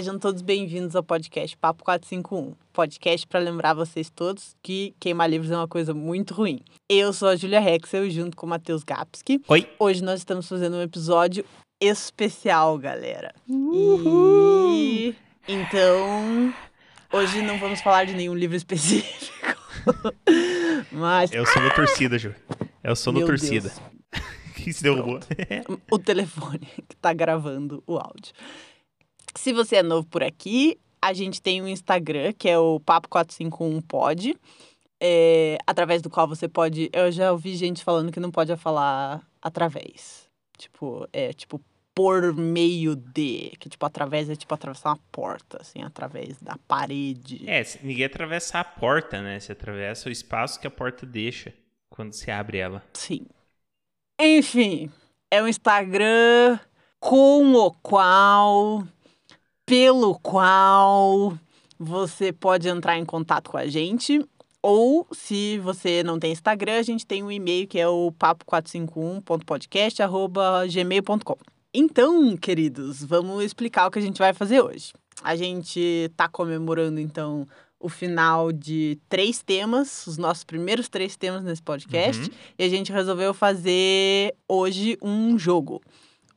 Sejam todos bem-vindos ao podcast Papo 451. Podcast para lembrar vocês todos que queimar livros é uma coisa muito ruim. Eu sou a Julia Rexel junto com o Matheus Gapski. Oi. Hoje nós estamos fazendo um episódio especial, galera. Uhul. E então, hoje não vamos falar de nenhum livro específico. Mas o som da torcida, Ju. O som da Meu torcida. Deus. que se derrubou. o telefone que tá gravando o áudio. Se você é novo por aqui, a gente tem um Instagram, que é o Papo451pod, é, através do qual você pode. Eu já ouvi gente falando que não pode falar através. Tipo, é tipo por meio de. Que tipo, através é tipo atravessar uma porta, assim, através da parede. é, se- ninguém atravessa a porta, né? Você atravessa o espaço que a porta deixa quando você abre ela. Sim. Enfim, é um Instagram com o qual, pelo qual você pode entrar em contato com a gente. Ou, se você não tem Instagram, a gente tem um e-mail que é o papo451.podcast.gmail.com. Então, queridos, vamos explicar o que a gente vai fazer hoje. A gente tá comemorando, então, o final de três temas, os nossos primeiros três temas nesse podcast. Uhum. E a gente resolveu fazer hoje um jogo.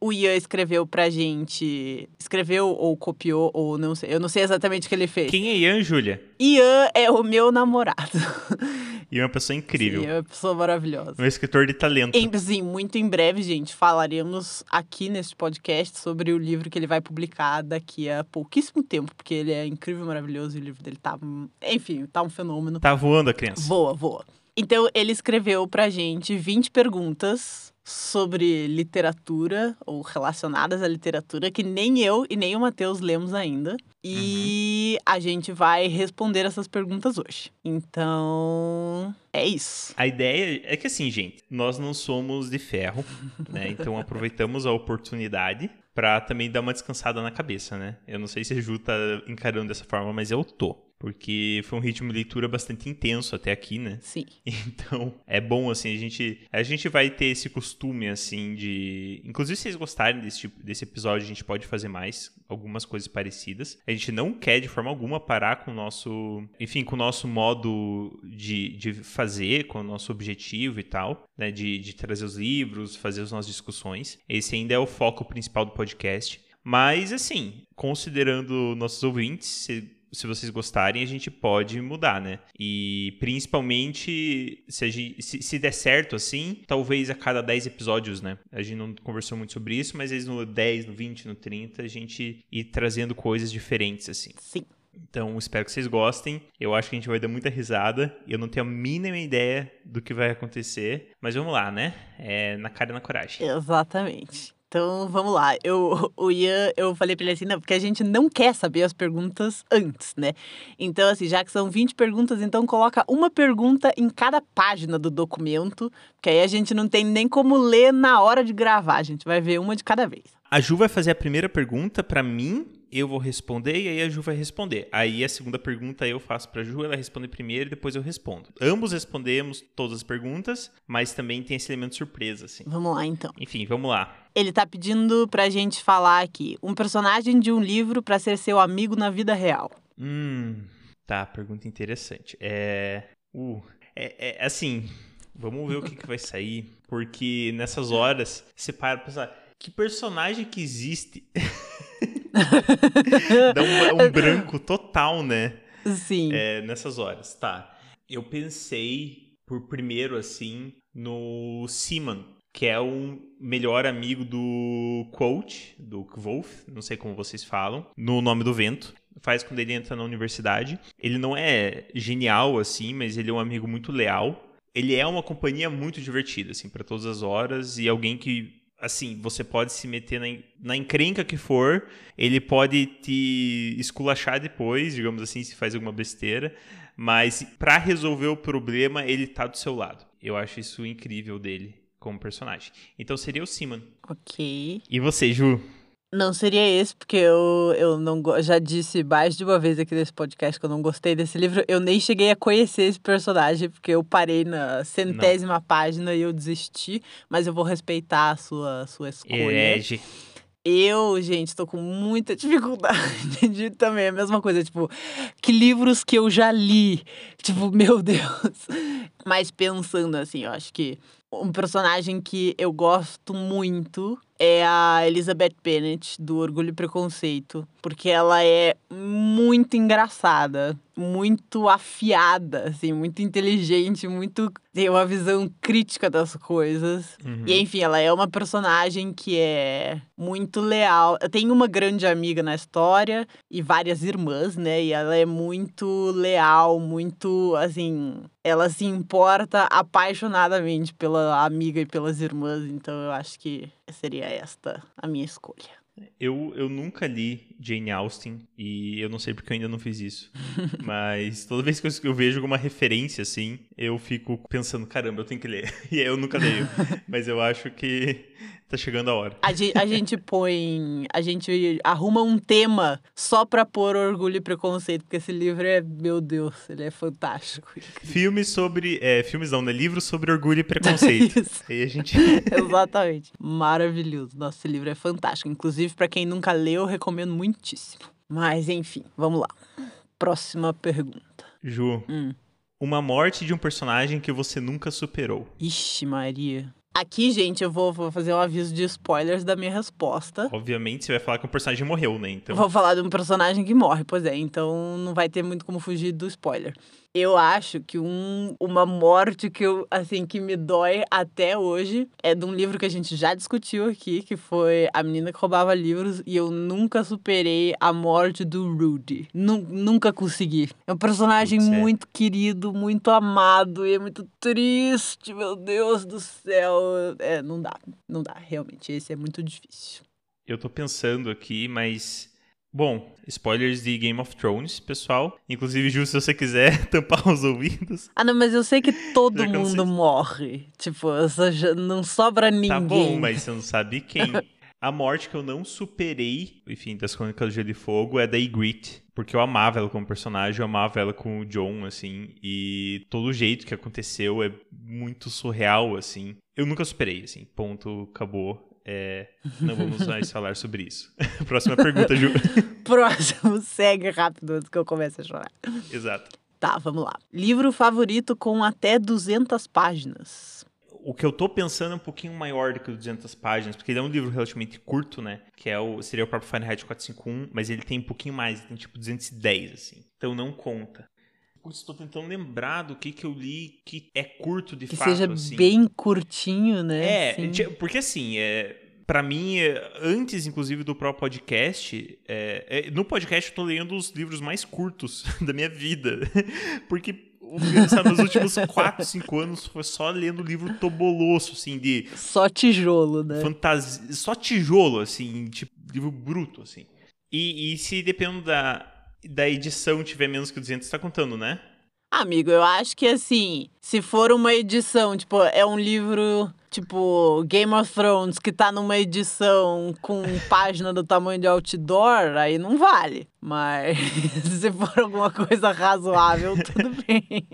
O Ian escreveu pra gente. Escreveu ou copiou, ou não sei. Eu não sei exatamente o que ele fez. Quem é Ian, Júlia? Ian é o meu namorado. Ian é uma pessoa incrível. Sim, é uma pessoa maravilhosa. Um escritor de talento. Em, sim, muito em breve, gente, falaremos aqui nesse podcast sobre o livro que ele vai publicar daqui a pouquíssimo tempo, porque ele é incrível, maravilhoso, e o livro dele tá. Enfim, tá um fenômeno. Tá voando a criança. Voa, voa. Então, ele escreveu pra gente 20 perguntas sobre literatura ou relacionadas à literatura que nem eu e nem o Matheus lemos ainda. E a gente vai responder essas perguntas hoje. Então, é isso. A ideia é que assim, gente, nós não somos de ferro, né? Então aproveitamos a oportunidade pra também dar uma descansada na cabeça, né? Eu não sei se a Ju tá encarando dessa forma, mas eu tô. Porque foi um ritmo de leitura bastante intenso até aqui, né? Sim. Então, é bom, assim, a gente, a gente vai ter esse costume, assim, de... Inclusive, se vocês gostarem desse, tipo, desse episódio, a gente pode fazer mais, algumas coisas parecidas. A gente não quer, de forma alguma, parar com o nosso... Enfim, com o nosso modo de, de fazer, com o nosso objetivo e tal, né? De, de trazer os livros, fazer as nossas discussões. Esse ainda é o foco principal do podcast. Mas, assim, considerando nossos ouvintes, se, se vocês gostarem, a gente pode mudar, né? E principalmente, se, a gente- se- se der certo assim, talvez a cada 10 episódios, né? A gente não conversou muito sobre isso, mas às vezes no 10, no 20, no 30, a gente ir trazendo coisas diferentes, assim. Sim. Então, espero que vocês gostem. Eu acho que a gente vai dar muita risada. Eu não tenho a mínima ideia do que vai acontecer. Mas vamos lá, né? É na cara e na coragem. Exatamente. Então, vamos lá. Eu, o Ian, eu falei pra ele assim, não, porque a gente não quer saber as perguntas antes, né? Então, assim, já que são 20 perguntas, então coloca uma pergunta em cada página do documento, porque aí a gente não tem nem como ler na hora de gravar, a gente vai ver uma de cada vez. A Ju vai fazer a primeira pergunta pra mim, eu vou responder e aí a Ju vai responder. Aí a segunda pergunta eu faço pra Ju, ela responde primeiro e depois eu respondo. Ambos respondemos todas as perguntas, mas também tem esse elemento surpresa, assim. Vamos lá, então. Enfim, vamos lá. Ele tá pedindo pra gente falar aqui um personagem de um livro pra ser seu amigo na vida real. Hum, tá, pergunta interessante. É. Uh, é, é, assim, vamos ver o que, que vai sair, porque nessas horas você para pra pensar. Que personagem que existe? Dá um, um branco total, né? Sim. É, nessas horas. Tá. Eu pensei, por primeiro, assim, no Simon, que é um melhor amigo do Quote, do Wolf, não sei como vocês falam, no Nome do Vento. Faz quando ele entra na universidade. Ele não é genial, assim, mas ele é um amigo muito leal. Ele é uma companhia muito divertida, assim, para todas as horas, e alguém que assim, você pode se meter na, na encrenca que for, ele pode te esculachar depois, digamos assim, se faz alguma besteira, mas pra resolver o problema, ele tá do seu lado. Eu acho isso incrível dele como personagem. Então seria o Simon. Ok. E você, Ju? Não seria esse, porque eu, eu não já disse mais de uma vez aqui nesse podcast que eu não gostei desse livro. Eu nem cheguei a conhecer esse personagem, porque eu parei na centésima página e eu desisti. Mas eu vou respeitar a sua, sua escolha. Herege. Eu, gente, tô com muita dificuldade de também a mesma coisa, tipo, que livros que eu já li. Tipo, meu Deus. Mas pensando assim, eu acho que um personagem que eu gosto muito é a Elizabeth Bennet, do Orgulho e Preconceito, porque ela é muito engraçada, muito afiada, assim, muito inteligente, muito tem uma visão crítica das coisas. Uhum. E enfim, ela é uma personagem que é muito leal. Eu tenho uma grande amiga na história e várias irmãs, né? E ela é muito leal, muito assim, ela se importa apaixonadamente pela amiga e pelas irmãs, então eu acho que seria esta a minha escolha. Eu, eu nunca li Jane Austen e eu não sei porque eu ainda não fiz isso. Mas toda vez que eu, eu vejo alguma referência assim, eu fico pensando, caramba, eu tenho que ler. E aí eu nunca leio. Mas eu acho que tá chegando a hora. A gente, a gente põe. A gente arruma um tema só pra pôr orgulho e preconceito, porque esse livro é, meu Deus, ele é fantástico. Filmes sobre. É, filmes não, né? Livros sobre orgulho e preconceito. Isso. Aí a gente. Exatamente. Maravilhoso. Nossa, esse livro é fantástico. Inclusive, pra quem nunca leu, eu recomendo muitíssimo. Mas, enfim, vamos lá. Próxima pergunta. Ju, Hum. uma morte de um personagem que você nunca superou. Ixi, Maria. Aqui, gente, eu vou, vou fazer um aviso de spoilers da minha resposta. Obviamente, você vai falar que o personagem morreu, né? Então. Vou falar de um personagem que morre, pois é, então não vai ter muito como fugir do spoiler. Eu acho que um, uma morte que eu, assim, que me dói até hoje é de um livro que a gente já discutiu aqui, que foi A Menina que Roubava Livros, e eu nunca superei a morte do Rudy. Nu- nunca consegui. É um personagem Putz, é. muito querido, muito amado, e é muito triste, meu Deus do céu. É, não dá, não dá, realmente, esse é muito difícil. Eu tô pensando aqui, mas. Bom, spoilers de Game of Thrones, pessoal. Inclusive, Ju, se você quiser tampar os ouvidos. Ah, não, mas eu sei que todo mundo morre. Tipo, não sobra ninguém. Tá bom, mas você não sabe quem. A morte que eu não superei, enfim, das Crônicas do Gelo e Fogo é da Ygritte. Porque eu amava ela como personagem, eu amava ela com o John, assim. E todo o jeito que aconteceu é muito surreal, assim. Eu nunca superei, assim. Ponto, acabou. É, não vamos mais falar sobre isso. Próxima pergunta, Ju. Próximo, segue rápido antes que eu comece a chorar. Exato. Tá, vamos lá. Livro favorito com até 200 páginas. O que eu tô pensando é um pouquinho maior do que 200 páginas, porque ele é um livro relativamente curto, né? Que é o, seria o próprio Fahrenheit 451, mas ele tem um pouquinho mais, ele tem tipo 210, assim. Então não conta. Putz, tô tentando lembrar do que que eu li que é curto de Que fato, seja assim. bem curtinho, né? É, Assim. porque assim, é, para mim, é, antes inclusive do próprio podcast, é, é, no podcast eu tô lendo os livros mais curtos da minha vida. Porque sabe, nos últimos 4, 5 anos foi só lendo livro toboloso, assim, de Só tijolo, né? fantasia. Só tijolo, assim, tipo, livro bruto, assim. E, e se dependendo da, da edição tiver menos que 200, tá contando, né? Amigo, eu acho que assim, se for uma edição, tipo, é um livro, tipo, Game of Thrones, que tá numa edição com página do tamanho de outdoor, aí não vale. Mas se for alguma coisa razoável, tudo bem.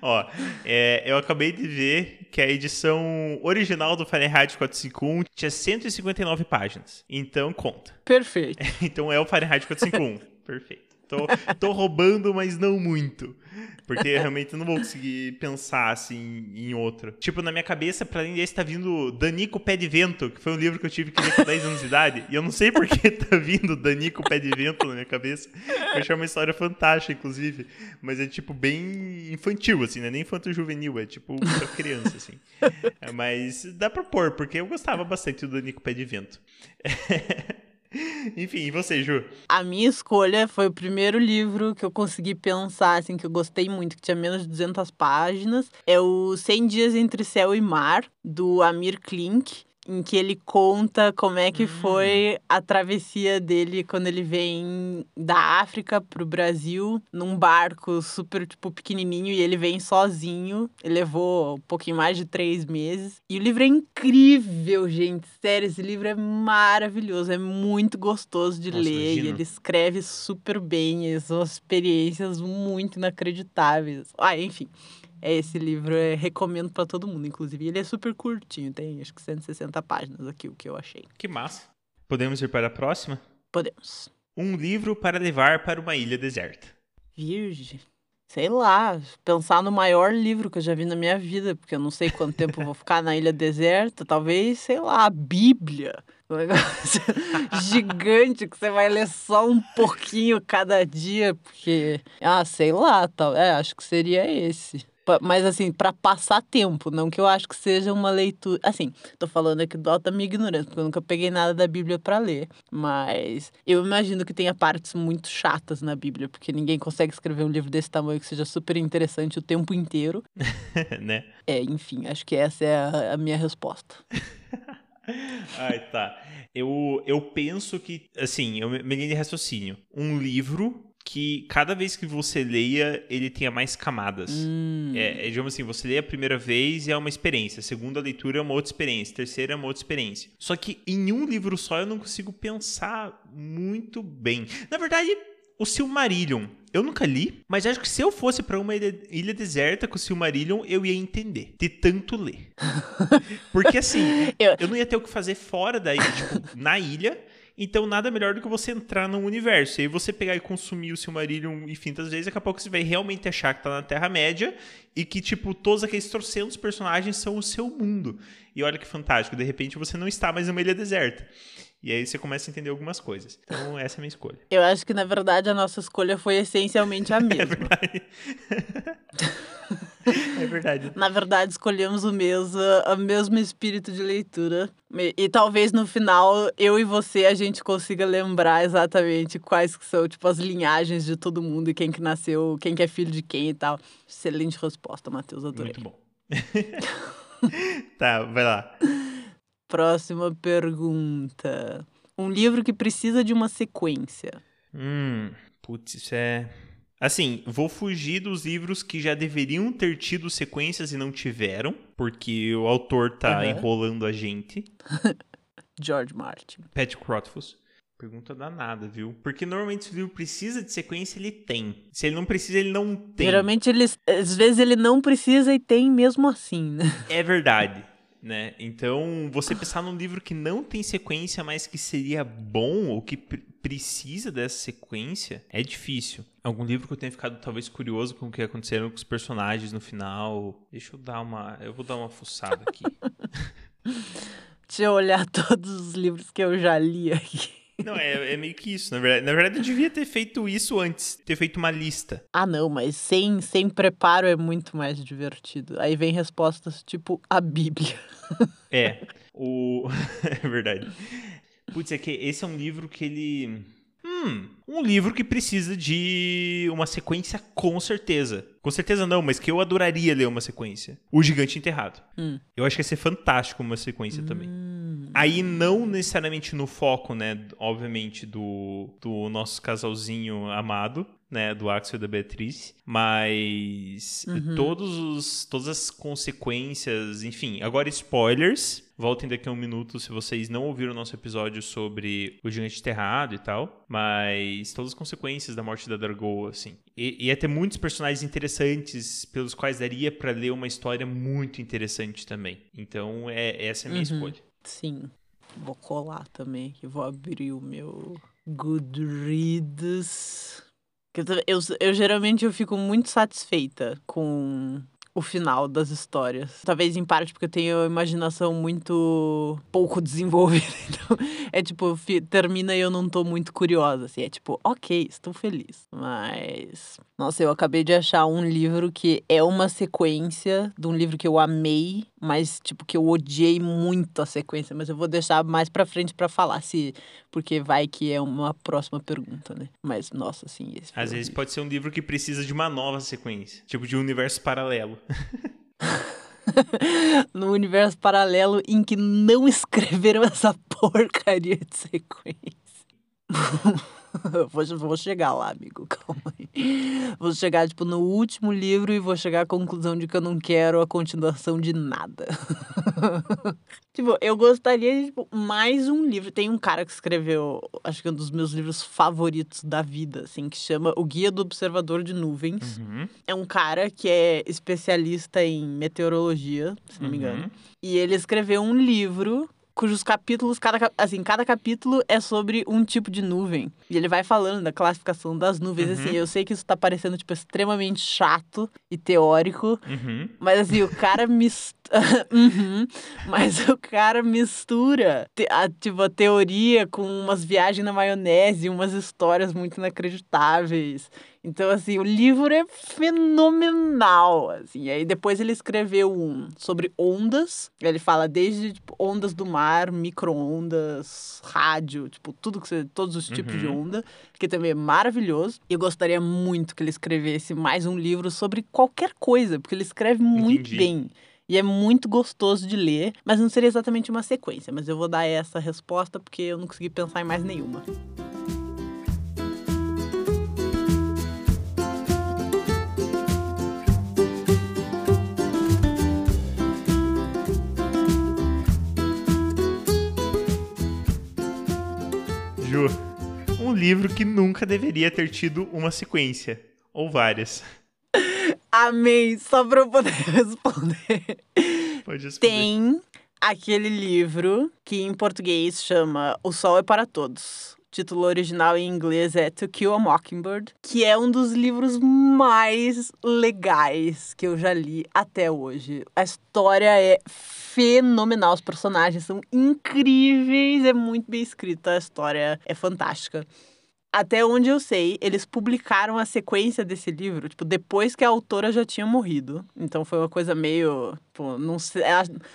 Ó, é, eu acabei de ver que a edição original do Fahrenheit 451 tinha 159 páginas. Então conta. Perfeito. Então é o Fahrenheit 451. Perfeito. Tô, tô roubando, mas não muito. Porque eu realmente não vou conseguir pensar assim em outro. Tipo, na minha cabeça, pra além desse, tá vindo Danico Pé de Vento, que foi um livro que eu tive que ler com 10 anos de idade. E eu não sei por que tá vindo Danico Pé de Vento na minha cabeça. Eu achei uma história fantástica, inclusive. Mas é tipo bem infantil, assim, não é nem infanto-juvenil, é tipo pra criança, assim. É, Mas dá pra pôr, porque eu gostava bastante do Danico Pé de Vento. Enfim, e você, Ju? A minha escolha foi o primeiro livro que eu consegui pensar, assim, que eu gostei muito, que tinha menos de 200 páginas. É o 100 Dias Entre Céu e Mar, do Amir Klink, em que ele conta como é que foi a travessia dele quando ele vem da África pro Brasil num barco super, tipo, pequenininho e ele vem sozinho. Ele levou um pouquinho mais de três meses. E o livro é incrível, gente. Sério, esse livro é maravilhoso. É muito gostoso de Nossa, ler. E ele escreve super bem. e São experiências muito inacreditáveis. Ah, enfim. É esse livro. Eu recomendo para todo mundo, inclusive. Ele é super curtinho, tem acho que 160 páginas aqui, o que eu achei. Que massa. Podemos ir para a próxima? Podemos. Um livro para levar para uma ilha deserta. Virgem. Sei lá, pensar no maior livro que eu já vi na minha vida, porque eu não sei quanto tempo eu vou ficar na ilha deserta. Talvez, sei lá, a Bíblia. Um negócio gigante que você vai ler só um pouquinho cada dia, porque. Ah, sei lá, tal. É, acho que seria esse. Mas assim, para passar tempo, não que eu acho que seja uma leitura. Assim, tô falando aqui do alto da minha ignorância, porque eu nunca peguei nada da Bíblia para ler. Mas eu imagino que tenha partes muito chatas na Bíblia, porque ninguém consegue escrever um livro desse tamanho que seja super interessante o tempo inteiro. né? É, enfim, acho que essa é a, a minha resposta. Ai, tá. Eu, eu penso que, assim, eu me linha de raciocínio. Um livro que cada vez que você leia, ele tenha mais camadas. Hum. É, é, digamos assim, você lê a primeira vez e é uma experiência, a segunda leitura é uma outra experiência, a terceira é uma outra experiência. Só que em um livro só eu não consigo pensar muito bem. Na verdade, o Silmarillion, eu nunca li, mas acho que se eu fosse para uma ilha, ilha, deserta com o Silmarillion, eu ia entender, de tanto ler. Porque assim, eu... eu não ia ter o que fazer fora da ilha, tipo, na ilha, então, nada melhor do que você entrar num universo. E aí você pegar e consumir o Silmarillion infinitas vezes, daqui a pouco você vai realmente achar que tá na Terra-média e que, tipo, todos aqueles trocentos personagens são o seu mundo. E olha que fantástico, de repente você não está mais numa ilha deserta. E aí você começa a entender algumas coisas. Então, essa é a minha escolha. Eu acho que, na verdade, a nossa escolha foi essencialmente a mesma. É verdade. é verdade. Na verdade, escolhemos o mesmo, o mesmo espírito de leitura. E, e, talvez no final, eu e você, a gente consiga lembrar exatamente quais que são, tipo, as linhagens de todo mundo e quem que nasceu, quem que é filho de quem e tal. Excelente resposta, Matheus, adorei. Muito bom. tá, vai lá. Próxima pergunta. Um livro que precisa de uma sequência. Hum, putz, isso é. Assim, vou fugir dos livros que já deveriam ter tido sequências e não tiveram, porque o autor tá uhum. enrolando a gente. George Martin. Pat Rothfuss. Pergunta danada, viu? Porque normalmente se o livro precisa de sequência, ele tem. Se ele não precisa, ele não tem. Geralmente, ele, às vezes, ele não precisa e tem mesmo assim, né? É verdade né? Então, você pensar num livro que não tem sequência, mas que seria bom ou que precisa dessa sequência, é difícil. Algum livro que eu tenha ficado talvez curioso com o que aconteceram com os personagens no final. Deixa eu dar uma, eu vou dar uma fuçada aqui. Deixa eu olhar todos os livros que eu já li aqui. Não, é, é meio que isso. Na verdade, na verdade, eu devia ter feito isso antes, ter feito uma lista. Ah, não, mas sem, sem preparo é muito mais divertido. Aí vem respostas tipo a Bíblia. É, o. é verdade. Putz, é que esse é um livro que ele. Hum, um livro que precisa de uma sequência com certeza. Com certeza não, mas que eu adoraria ler uma sequência. O Gigante Enterrado. Hum. Eu acho que ia ser fantástico uma sequência hum. também. Aí não necessariamente no foco, né, obviamente, do, do nosso casalzinho amado, né, do Axel e da Beatriz, mas uhum. todos os, todas as consequências, enfim, agora spoilers, voltem daqui a um minuto se vocês não ouviram o nosso episódio sobre o Gigante Terrado e tal, mas todas as consequências da morte da Dargoa, assim. E ia ter muitos personagens interessantes pelos quais daria para ler uma história muito interessante também. Então, é, essa é a minha uhum. escolha. Sim. Vou colar também aqui. Vou abrir o meu Goodreads. Eu, eu, eu geralmente eu fico muito satisfeita com o final das histórias. Talvez em parte porque eu tenho imaginação muito pouco desenvolvida. Então, é tipo, termina e eu não tô muito curiosa. Assim, é tipo, ok, estou feliz. Mas. Nossa, eu acabei de achar um livro que é uma sequência de um livro que eu amei, mas, tipo, que eu odiei muito a sequência. Mas eu vou deixar mais pra frente para falar, se. Porque vai que é uma próxima pergunta, né? Mas, nossa, assim. Às vezes pode ser um livro que precisa de uma nova sequência tipo, de um universo paralelo. no universo paralelo em que não escreveram essa porcaria de sequência. vou, vou chegar lá, amigo, calma aí. Vou chegar, tipo, no último livro e vou chegar à conclusão de que eu não quero a continuação de nada. tipo, eu gostaria de, tipo, mais um livro. Tem um cara que escreveu, acho que é um dos meus livros favoritos da vida, assim, que chama O Guia do Observador de Nuvens. Uhum. É um cara que é especialista em meteorologia, se não me engano. Uhum. E ele escreveu um livro cujos capítulos, cada, assim, cada capítulo é sobre um tipo de nuvem. E ele vai falando da classificação das nuvens. Uhum. Assim, eu sei que isso tá parecendo, tipo, extremamente chato e teórico. Uhum. Mas assim, o cara mistura. Mas o cara mistura te- a, tipo, a teoria com umas viagens na maionese, umas histórias muito inacreditáveis. Então, assim, o livro é fenomenal. Assim. Aí depois ele escreveu um sobre ondas. Ele fala desde tipo, ondas do mar, micro-ondas, rádio, tipo, tudo que você. Todos os tipos de Uhum. onda, que também é maravilhoso. E eu gostaria muito que ele escrevesse mais um livro sobre qualquer coisa, porque ele escreve muito Entendi. bem. E é muito gostoso de ler, mas não seria exatamente uma sequência. Mas eu vou dar essa resposta porque eu não consegui pensar em mais nenhuma. Ju, um livro que nunca deveria ter tido uma sequência. Ou várias. Amém! Só pra eu poder responder. Pode responder. Tem aquele livro que em português chama O Sol é para Todos. O título original em inglês é To Kill a Mockingbird, que é um dos livros mais legais que eu já li até hoje. A história é fenomenal, os personagens são incríveis, é muito bem escrita, a história é fantástica. Até onde eu sei, eles publicaram a sequência desse livro, tipo, depois que a autora já tinha morrido. Então foi uma coisa meio. Pô, não sei.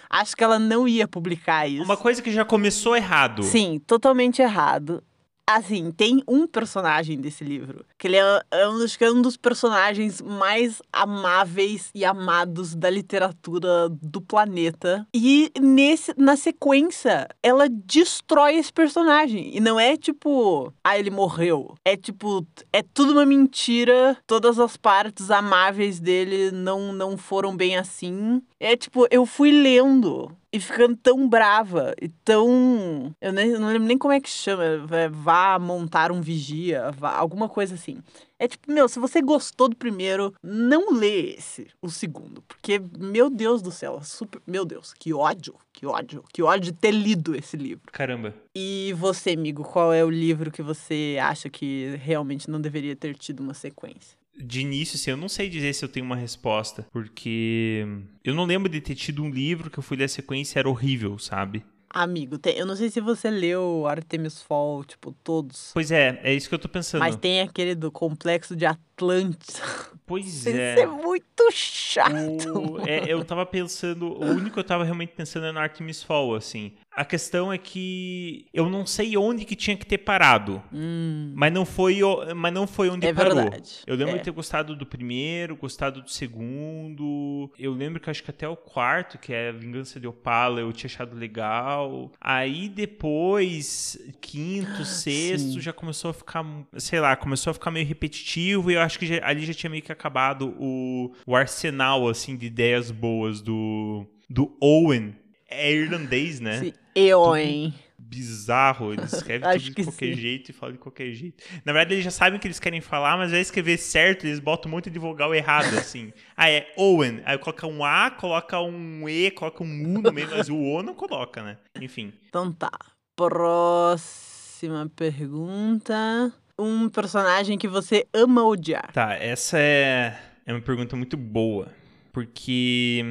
Acho que ela não ia publicar isso. Uma coisa que já começou errado. Sim, totalmente errado. Assim, tem um personagem desse livro, que ele é, é um, que é um dos personagens mais amáveis e amados da literatura do planeta. E nesse, na sequência, ela destrói esse personagem. E não é tipo, ah, ele morreu. É tipo, é tudo uma mentira. Todas as partes amáveis dele não, não foram bem assim. É tipo, eu fui lendo e ficando tão brava e tão. Eu nem, eu não lembro nem como é que chama. é, Vá montar um vigia, vá, alguma coisa assim. É tipo, meu, se você gostou do primeiro, não lê esse, o segundo. Porque, meu Deus do céu, super. Meu Deus, que ódio, que ódio, que ódio de ter lido esse livro. Caramba. E você, amigo, qual é o livro que você acha que realmente não deveria ter tido uma sequência? De início, assim, eu não sei dizer se eu tenho uma resposta, porque eu não lembro de ter tido um livro que eu fui ler a sequência e era horrível, sabe? Amigo, tem- eu não sei se você leu Artemis Fall, tipo, todos. Pois é, é isso que eu tô pensando. Mas tem aquele do complexo de Atlantis. Pois Isso é. é muito chato. O- é, eu tava pensando, o único que eu tava realmente pensando é no Artemis Fall, assim. A questão é que eu não sei onde que tinha que ter parado, Hum, mas não foi, mas não foi onde é parou. verdade. Eu lembro É. de ter gostado do primeiro, gostado do segundo. Eu lembro que acho que até o quarto, que é Vingança de Opala, eu tinha achado legal. Aí depois, quinto, sexto, Sim. já começou a ficar, sei lá, começou a ficar meio repetitivo. E eu acho que já- ali já tinha meio que acabado o, o arsenal, assim, de ideias boas do, do Owen. É irlandês, né? Sim. Eu, hein? bizarro, ele escreve tudo de que qualquer sim. jeito e fala de qualquer jeito. Na verdade, eles já sabem o que eles querem falar, mas vai escrever certo, eles botam um monte de vogal errado, assim. ah, é Owen. Aí coloca um A, coloca um E, coloca um U no meio, mas o O não coloca, né? Enfim. Então tá. Próxima pergunta. Um personagem que você ama odiar. Tá, essa é, é uma pergunta muito boa, porque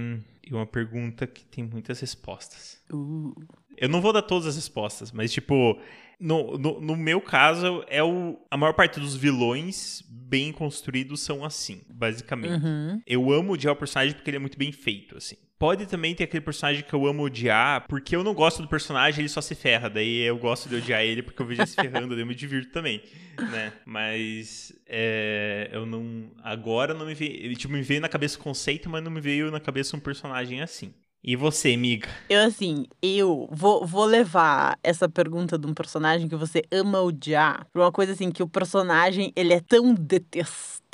é uma pergunta que tem muitas respostas. Uh, Eu não vou dar todas as respostas, mas tipo, no, no, no meu caso, é o, a maior parte dos vilões bem construídos são assim, basicamente. uhum. Eu amo odiar o personagem porque ele é muito bem feito, assim. Pode também ter aquele personagem que eu amo odiar, porque eu não gosto do personagem, ele só se ferra. Daí eu gosto de odiar ele porque eu vejo ele se ferrando, daí eu me divirto também, né? Mas é, eu não. Agora não me veio. Tipo, me veio na cabeça o conceito, mas não me veio na cabeça um personagem assim. E você, amiga? Eu, assim, eu vou, vou levar essa pergunta de um personagem que você ama odiar pra uma coisa assim, que o personagem, ele é tão detestável,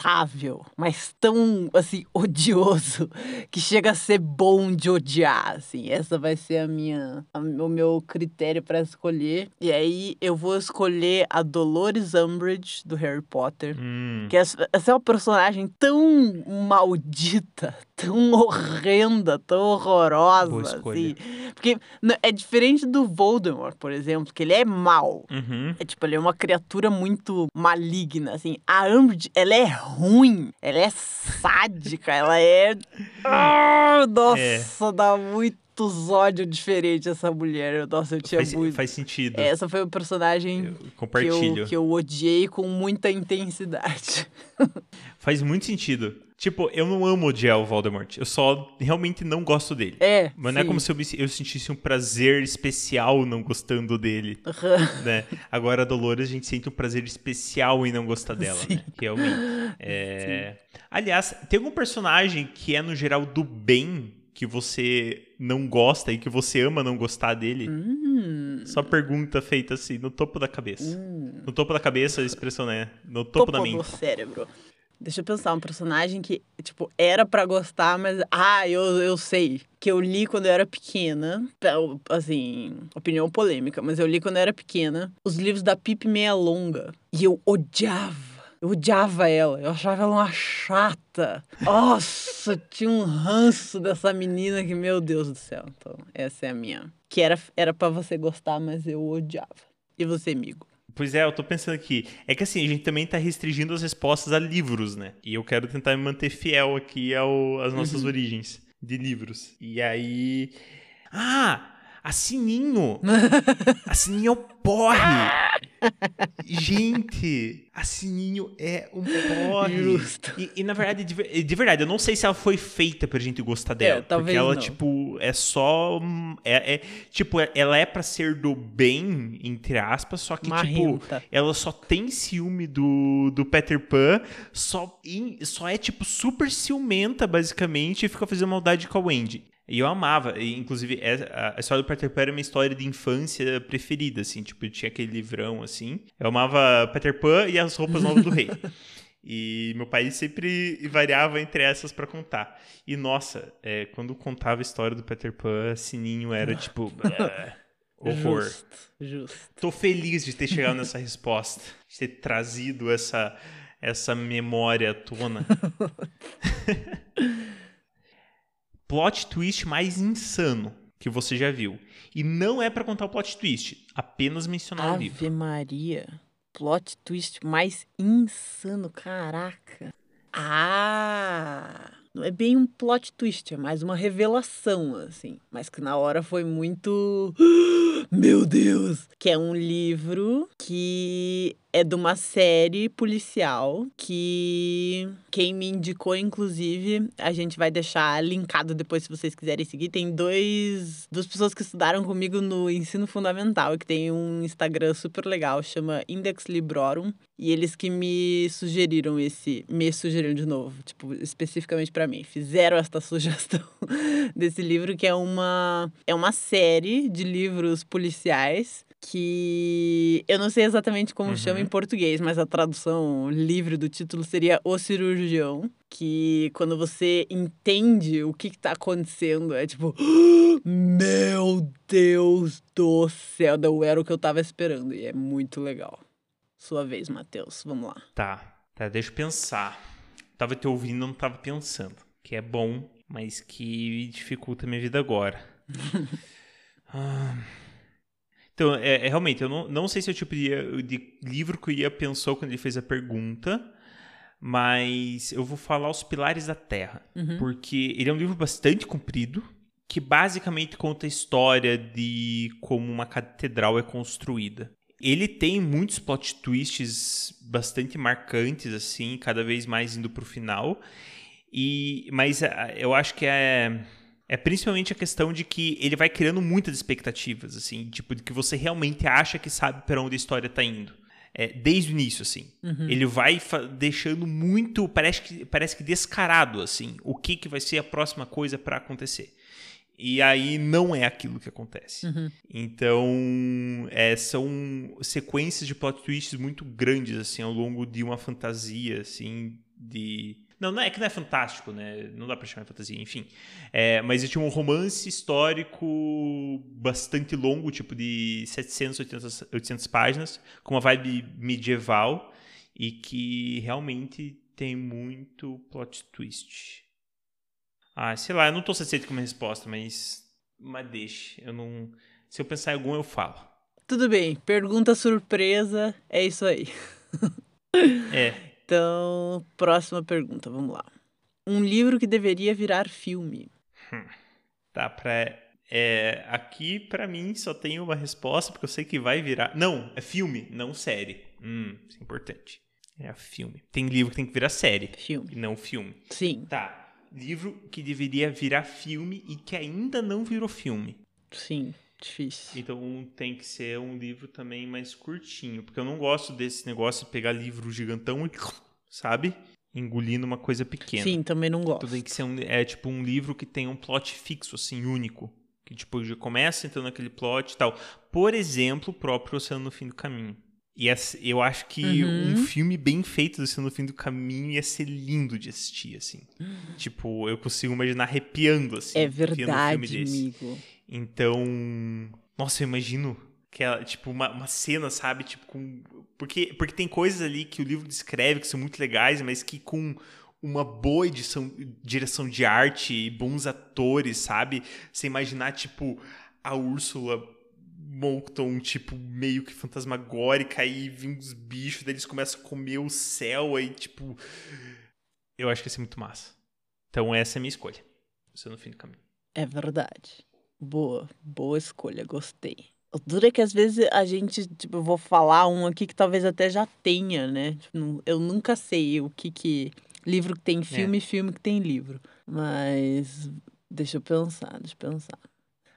mas tão, assim, odioso, que chega a ser bom de odiar, assim. Essa vai ser a minha, a- o meu critério pra escolher. E aí, eu vou escolher a Dolores Umbridge, do Harry Potter. Hum, Que essa, essa é uma personagem tão maldita, tão horrenda, tão horrorosa. Assim. Porque é diferente do Voldemort, por exemplo, que ele é mau. uhum. É tipo, ele é uma criatura muito maligna, assim. A Umbridge, ela é ruim, ela é sádica, ela é... Ah, nossa, dá muitos ódios diferentes essa mulher. Nossa, eu tinha Faz, muito... faz sentido. Essa foi o personagem Eu que compartilho. eu, que eu odiei com muita intensidade. Faz muito sentido. Tipo, eu não amo odiar o Voldemort. Eu só realmente não gosto dele. É. Mas não é sim. como se eu, me- eu sentisse um prazer especial não gostando dele, né? Agora a Dolores a gente sente um prazer especial em não gostar dela, né? Realmente. É... Aliás, tem algum personagem que é no geral do bem que você não gosta e que você ama não gostar dele? Hum, Só pergunta feita assim, no topo da cabeça. hum. No topo da cabeça, a expressão né? No topo, da mente. do cérebro. Deixa eu pensar, um personagem que, tipo, era pra gostar, mas. Ah, eu, eu sei. Que eu li quando eu era pequena. Pel- Assim, opinião polêmica, mas eu li quando eu era pequena os livros da Pipe Meia Longa. E eu odiava. Eu odiava ela. Eu achava ela uma chata. Nossa, tinha um ranço dessa menina que, meu Deus do céu. Então, essa é a minha. Que era, era pra você gostar, mas eu odiava. E você, amigo? Pois é, eu tô pensando aqui. É que assim, a gente também tá restringindo as respostas a livros, né? E eu quero tentar me manter fiel aqui ao, às nossas origens de livros. E aí. Ah! A Sininho! A Sininho é o porre! Gente! A Sininho é um porre! Justo. E, e, na verdade, de, de verdade, eu não sei se ela foi feita pra gente gostar dela. porque talvez ela, não. tipo, é só. É, é- tipo, ela é pra ser do bem, entre aspas, só que, tipo, Marrenta. ela só tem ciúme do, do Peter Pan, só, em- só é, tipo, super ciumenta, basicamente, e fica fazendo maldade com a Wendy. E eu amava, e, inclusive, é- a história do Peter Pan era minha história de infância preferida, assim, tipo, tinha aquele livrão, assim. Eu amava Peter Pan e as roupas novas do rei. E meu pai sempre variava entre essas pra contar. E, nossa, é, quando contava a história do Peter Pan, Sininho era, tipo, blé, horror. Justo, justo. Tô feliz de ter chegado nessa resposta, de ter trazido essa, essa memória à tona. plot twist mais insano que você já viu. E não é pra contar o plot twist, apenas mencionar o livro. Ave Maria. Plot twist mais insano, caraca. Ah! Não é bem um plot twist, é mais uma revelação, assim. Mas que na hora foi muito. Meu Deus! Que é um livro que é de uma série policial que quem me indicou, inclusive, a gente vai deixar linkado depois se vocês quiserem seguir. Tem dois, duas pessoas que estudaram comigo no ensino fundamental, que tem um Instagram super legal, chama Index Librorum. E eles que me sugeriram esse, me sugeriram de novo, tipo, especificamente pra mim. Fizeram esta sugestão desse livro, que é uma, é uma série de livros policiais que eu não sei exatamente como Uhum. chama em português, mas a tradução livre do título seria O Cirurgião, que quando você entende o que está acontecendo, é tipo, meu Deus do céu, não era o que eu tava esperando, e é muito legal. Sua vez, Matheus, vamos lá. Tá, tá, deixa eu pensar. Tava te ouvindo, não tava pensando. Que é bom, mas que dificulta a minha vida agora. Ah. Então, é, é, realmente, eu não, não sei se é o tipo de, de livro que o Ia pensou quando ele fez a pergunta, mas eu vou falar Os Pilares da Terra. Uhum. Porque ele é um livro bastante comprido, que basicamente conta a história de como uma catedral é construída. Ele tem muitos plot twists bastante marcantes, assim, cada vez mais indo pro final. E, mas eu acho que é, é principalmente a questão de que ele vai criando muitas expectativas, assim, tipo, de que você realmente acha que sabe para onde a história tá indo. É, desde o início, assim. Uhum. Ele vai deixando muito, parece que, parece que descarado, assim, o que, que vai ser a próxima coisa para acontecer. E aí não é aquilo que acontece. Uhum. Então, é, são sequências de plot twists muito grandes, assim, ao longo de uma fantasia, assim, de... Não, não é que não é fantástico, né? Não dá pra chamar de fantasia, enfim. É, mas tinha um romance histórico bastante longo, tipo de 700, 800, 800 páginas, com uma vibe medieval e que realmente tem muito plot twist. Ah, sei lá, eu não tô satisfeito com a minha resposta, mas. Mas deixe. Eu não. Se eu pensar em algum, eu falo. Tudo bem. Pergunta surpresa. É isso aí. É. Então, próxima pergunta. Vamos lá. Um livro que deveria virar filme. Hum, tá pra. É, aqui, para mim, só tem uma resposta, porque eu sei que vai virar. Não, é filme, não série. Hum, isso é importante. É filme. Tem livro que tem que virar série. Filme. E não filme. Sim. Tá. Livro que deveria virar filme e que ainda não virou filme. Sim. Difícil. Então tem que ser um livro também mais curtinho. Porque eu não gosto desse negócio de pegar livro gigantão e. Sabe? Engolindo uma coisa pequena. Sim, também não gosto. Então tem que ser um, é tipo um livro que tem um plot fixo, assim, único. Que tipo, já começa entrando naquele plot e tal. Por exemplo, o próprio Oceano no Fim do Caminho. E eu acho que Uhum. um filme bem feito do Oceano no Fim do Caminho ia ser lindo de assistir, assim. Tipo, eu consigo imaginar arrepiando, assim. É vendo um filme verdade, desse. Então, nossa, eu imagino que é, tipo, uma, uma cena, sabe? Tipo, com... Porque, porque tem coisas ali que o livro descreve que são muito legais, mas que com uma boa edição, direção de arte e bons atores, sabe? Você imaginar, tipo, a Úrsula Moulton, tipo, meio que fantasmagórica, aí vem os bichos, daí eles começam a comer o céu, aí, tipo... Eu acho que ia ser muito massa. Então essa é a minha escolha. Você no fim do caminho. É verdade. Boa, boa escolha, gostei. O duro é que às vezes a gente, tipo, eu vou falar um aqui que talvez até já tenha, né? Tipo, eu nunca sei o que que. Livro que tem filme, filme que tem livro. Mas. Deixa eu pensar, deixa eu pensar.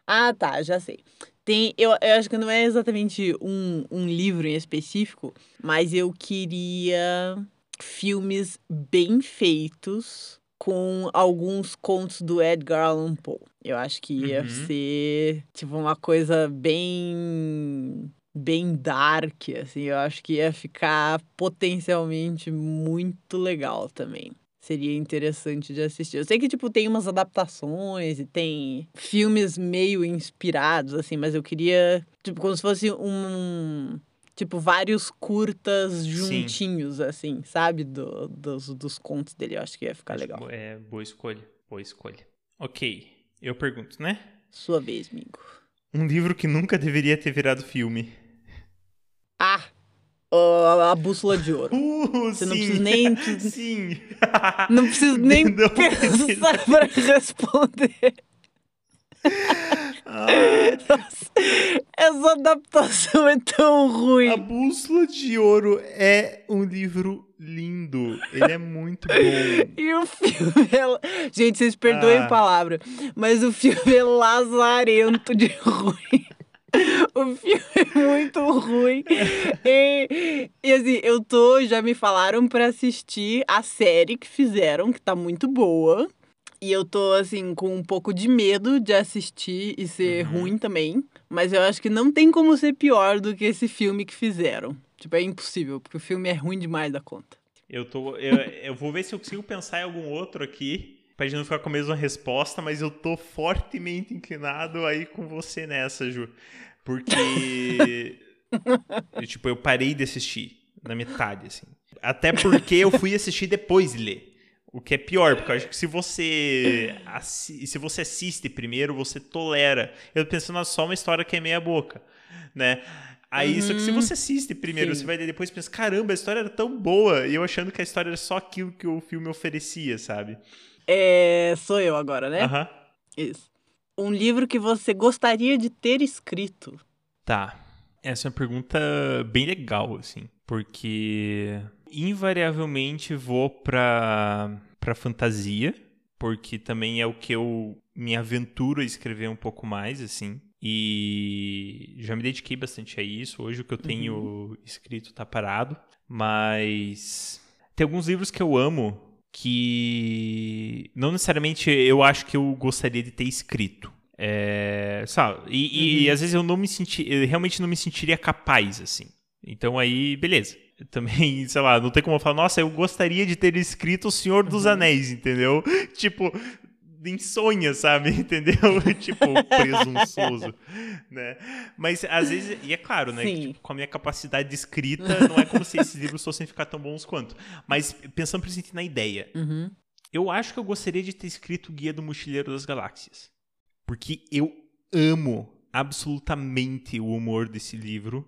Ah, tá, já sei. Tem, eu, eu acho que não é exatamente um, um livro em específico, mas eu queria filmes bem feitos com alguns contos do Edgar Allan Poe. Eu acho que ia Uhum. ser, tipo, uma coisa bem bem dark, assim. Eu acho que ia ficar potencialmente muito legal também. Seria interessante de assistir. Eu sei que, tipo, tem umas adaptações e tem filmes meio inspirados, assim, mas eu queria, tipo, como se fosse um. Tipo, vários curtas juntinhos, assim, sabe? Do, dos, dos contos dele. Eu acho que ia ficar Acho legal. É, boa escolha. Boa escolha. Ok, eu pergunto, né? Sua vez, amigo. Um livro que nunca deveria ter virado filme. Ah! a bússola de ouro. Uh, Você não sim. precisa nem- sim. Não preciso nem Não pensar pra responder. Ah, essa adaptação é tão ruim. a Bússola de Ouro é um livro lindo. Ele é muito bom. E o filme é... Gente, vocês perdoem Ah. a palavra, mas o filme é lazarento de ruim. O filme é muito ruim. E, e assim, eu tô. Já me falaram pra assistir a série que fizeram, que tá muito boa. E eu tô, assim, com um pouco de medo de assistir e ser Uhum. ruim também. Mas eu acho que não tem como ser pior do que esse filme que fizeram. Tipo, é impossível, porque o filme é ruim demais da conta. Eu, tô, eu, eu vou ver se eu consigo pensar em algum outro aqui. Pra gente não ficar com a mesma resposta, mas eu tô fortemente inclinado aí com você nessa, Ju. Porque. eu, tipo, eu parei de assistir na metade, assim. Até porque eu fui assistir depois de ler. O que é pior, porque eu acho que se você se você assiste primeiro, você tolera. Eu tô pensando só uma história que é meia boca, né? Aí, só que se Uhum. você assiste primeiro, Sim. você vai depois e pensa, caramba, a história era tão boa, e eu achando que a história era só aquilo que o filme oferecia, sabe? É. Sou eu agora, né? Aham. Isso. Um livro que você gostaria de ter escrito. Tá. Essa é uma pergunta bem legal, assim. Porque invariavelmente vou pra, pra fantasia, porque também é o que eu me aventuro a escrever um pouco mais, assim. E já me dediquei bastante a isso. Hoje o que eu tenho escrito tá parado. Mas tem alguns livros que eu amo que não necessariamente eu acho que eu gostaria de ter escrito. É, sabe? E, uhum. e, às vezes eu não me senti, eu realmente não me sentiria capaz, assim. Então aí, beleza. Também, sei lá, não tem como eu falar, nossa, eu gostaria de ter escrito O Senhor dos uhum. Anéis, entendeu? tipo, insônia, sabe? Entendeu? tipo, presunçoso, né? Mas às vezes, e é claro, né? Que, tipo, com a minha capacidade de escrita, não é como se esses livros fossem ficar tão bons quanto. Mas pensando principalmente na ideia, uhum. eu acho que eu gostaria de ter escrito o Guia do Mochileiro das Galáxias. Porque eu amo absolutamente o humor desse livro.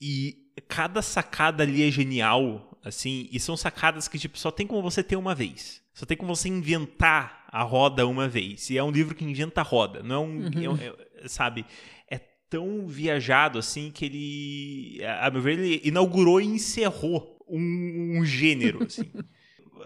E cada sacada ali é genial, assim, e são sacadas que, tipo, só tem como você ter uma vez. Só tem como você inventar a roda uma vez. E é um livro que inventa a roda. Não é um. Uhum. É, é, sabe? É tão viajado assim que ele. A meu ver, ele inaugurou e encerrou um, um gênero. Assim.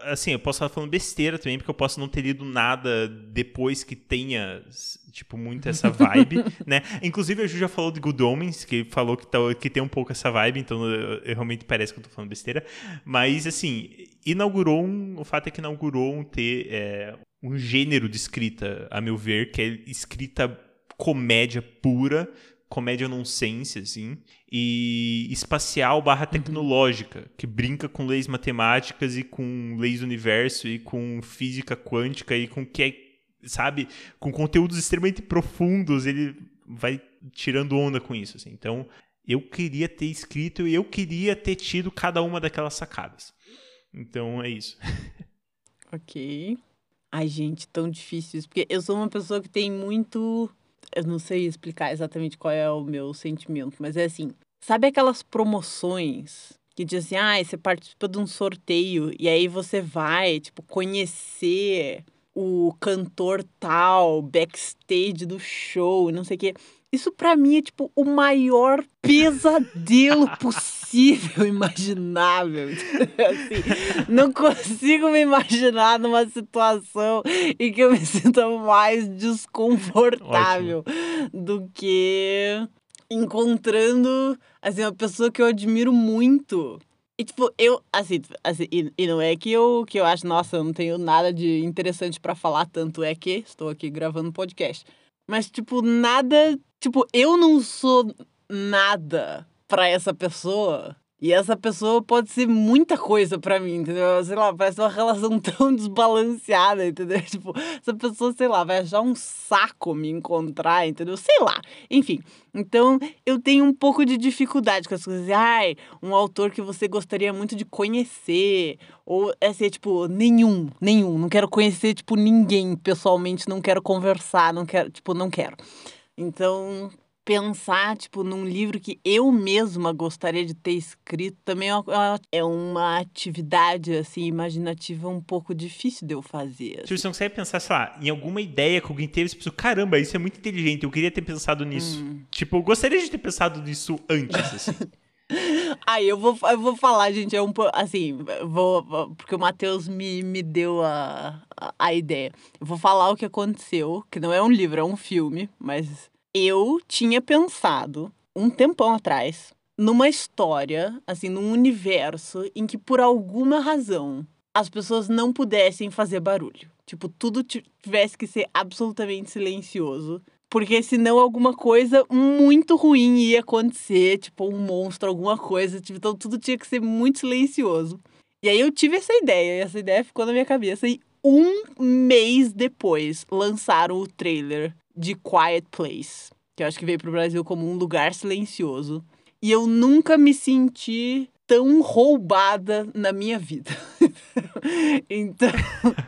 assim, eu posso estar falando besteira também, porque eu posso não ter lido nada depois que tenha, tipo, muito essa vibe, né? Inclusive, a Ju já falou de Good Omens, que falou que, tá, que tem um pouco essa vibe, então eu, eu, realmente parece que eu tô falando besteira. Mas, assim, inaugurou um... O fato é que inaugurou um ter é, um gênero de escrita, a meu ver, que é escrita comédia pura, comédia nonsense, assim, e espacial barra uhum. tecnológica, que brinca com leis matemáticas e com leis do universo e com física quântica e com que é, sabe, com conteúdos extremamente profundos, ele vai tirando onda com isso, assim. Então, eu queria ter escrito e eu queria ter tido cada uma daquelas sacadas. Então, é isso. ok. Ai, gente, tão difícil isso, porque eu sou uma pessoa que tem muito eu não sei explicar exatamente qual é o meu sentimento, mas é assim, sabe aquelas promoções que dizem assim, ah, você participa de um sorteio e aí você vai, tipo, conhecer o cantor tal, backstage do show, não sei o quê. Isso para mim é tipo o maior pesadelo possível, imaginável. assim, não consigo me imaginar numa situação em que eu me sinta mais desconfortável Ótimo. do que encontrando assim uma pessoa que eu admiro muito. E, tipo, eu, assim, assim e, e, não é que eu, que eu acho, nossa, eu não tenho nada de interessante para falar, tanto é que estou aqui gravando podcast. Mas, tipo, nada Tipo, eu não sou nada para essa pessoa. E essa pessoa pode ser muita coisa para mim, entendeu? Sei lá, parece uma relação tão desbalanceada, entendeu? Tipo, essa pessoa, sei lá, vai achar um saco me encontrar, entendeu? Sei lá. Enfim, então eu tenho um pouco de dificuldade com as coisas. Ai, um autor que você gostaria muito de conhecer. Ou é ser, tipo, nenhum, nenhum. Não quero conhecer, tipo, ninguém pessoalmente, não quero conversar, não quero, tipo, não quero. Então, pensar, tipo, num livro que eu mesma gostaria de ter escrito também é uma é atividade, assim, imaginativa um pouco difícil de eu fazer. Tipo, você não consegue pensar, sei lá, em alguma ideia que alguém teve, você pensou, caramba, isso é muito inteligente, eu queria ter pensado nisso. Hum. Tipo, eu gostaria de ter pensado nisso antes, assim. Aí eu vou, eu vou falar, gente, é um assim, vou, porque o Matheus me, me deu a, a, a, ideia. Eu vou falar o que aconteceu, que não é um livro, é um filme, mas eu tinha pensado um tempão atrás numa história, assim, num universo em que por alguma razão as pessoas não pudessem fazer barulho. Tipo, tudo tivesse que ser absolutamente silencioso porque senão alguma coisa muito ruim ia acontecer, tipo um monstro, alguma coisa. Tipo, então tudo tinha que ser muito silencioso. E aí eu tive essa ideia, e essa ideia ficou na minha cabeça. E um mês depois lançaram o trailer de Quiet Place, que eu acho que veio pro Brasil como um lugar silencioso. E eu nunca me senti tão roubada na minha vida. então,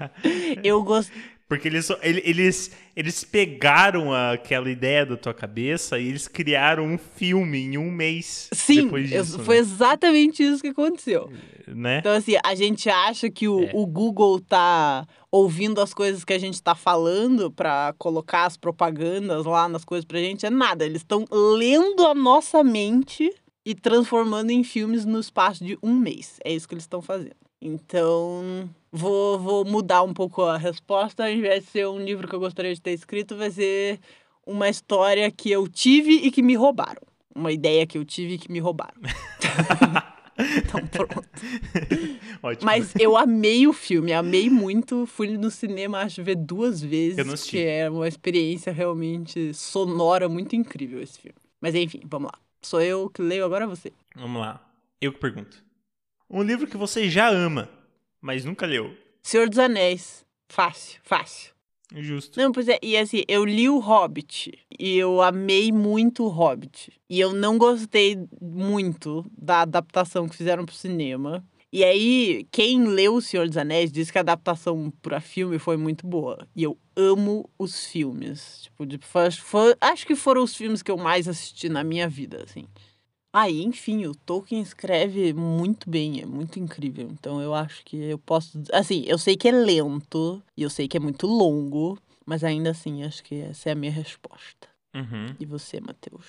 eu gosto porque eles, eles, eles pegaram aquela ideia da tua cabeça e eles criaram um filme em um mês Sim, disso. Né? foi exatamente isso que aconteceu. Né? Então, assim, a gente acha que o, é. o Google tá ouvindo as coisas que a gente tá falando para colocar as propagandas lá nas coisas pra gente. É nada. Eles estão lendo a nossa mente e transformando em filmes no espaço de um mês. É isso que eles estão fazendo. Então, vou, vou mudar um pouco a resposta. Ao invés de ser um livro que eu gostaria de ter escrito, vai ser uma história que eu tive e que me roubaram. Uma ideia que eu tive e que me roubaram. então, pronto. Ótimo. Mas eu amei o filme, amei muito. Fui no cinema, acho, ver duas vezes. Eu não assisti. Que é uma experiência realmente sonora muito incrível esse filme. Mas enfim, vamos lá. Sou eu que leio agora você. Vamos lá. Eu que pergunto. Um livro que você já ama, mas nunca leu. Senhor dos Anéis. Fácil, fácil. Justo. Não, pois é, e assim, eu li o Hobbit e eu amei muito o Hobbit. E eu não gostei muito da adaptação que fizeram pro cinema. E aí, quem leu O Senhor dos Anéis diz que a adaptação para filme foi muito boa. E eu amo os filmes. Tipo, de, foi- foi- acho que foram os filmes que eu mais assisti na minha vida, assim. Aí, enfim, o Tolkien escreve muito bem, é muito incrível. Então eu acho que eu posso. Assim, eu sei que é lento e eu sei que é muito longo, mas ainda assim acho que essa é a minha resposta. Uhum. E você, Matheus?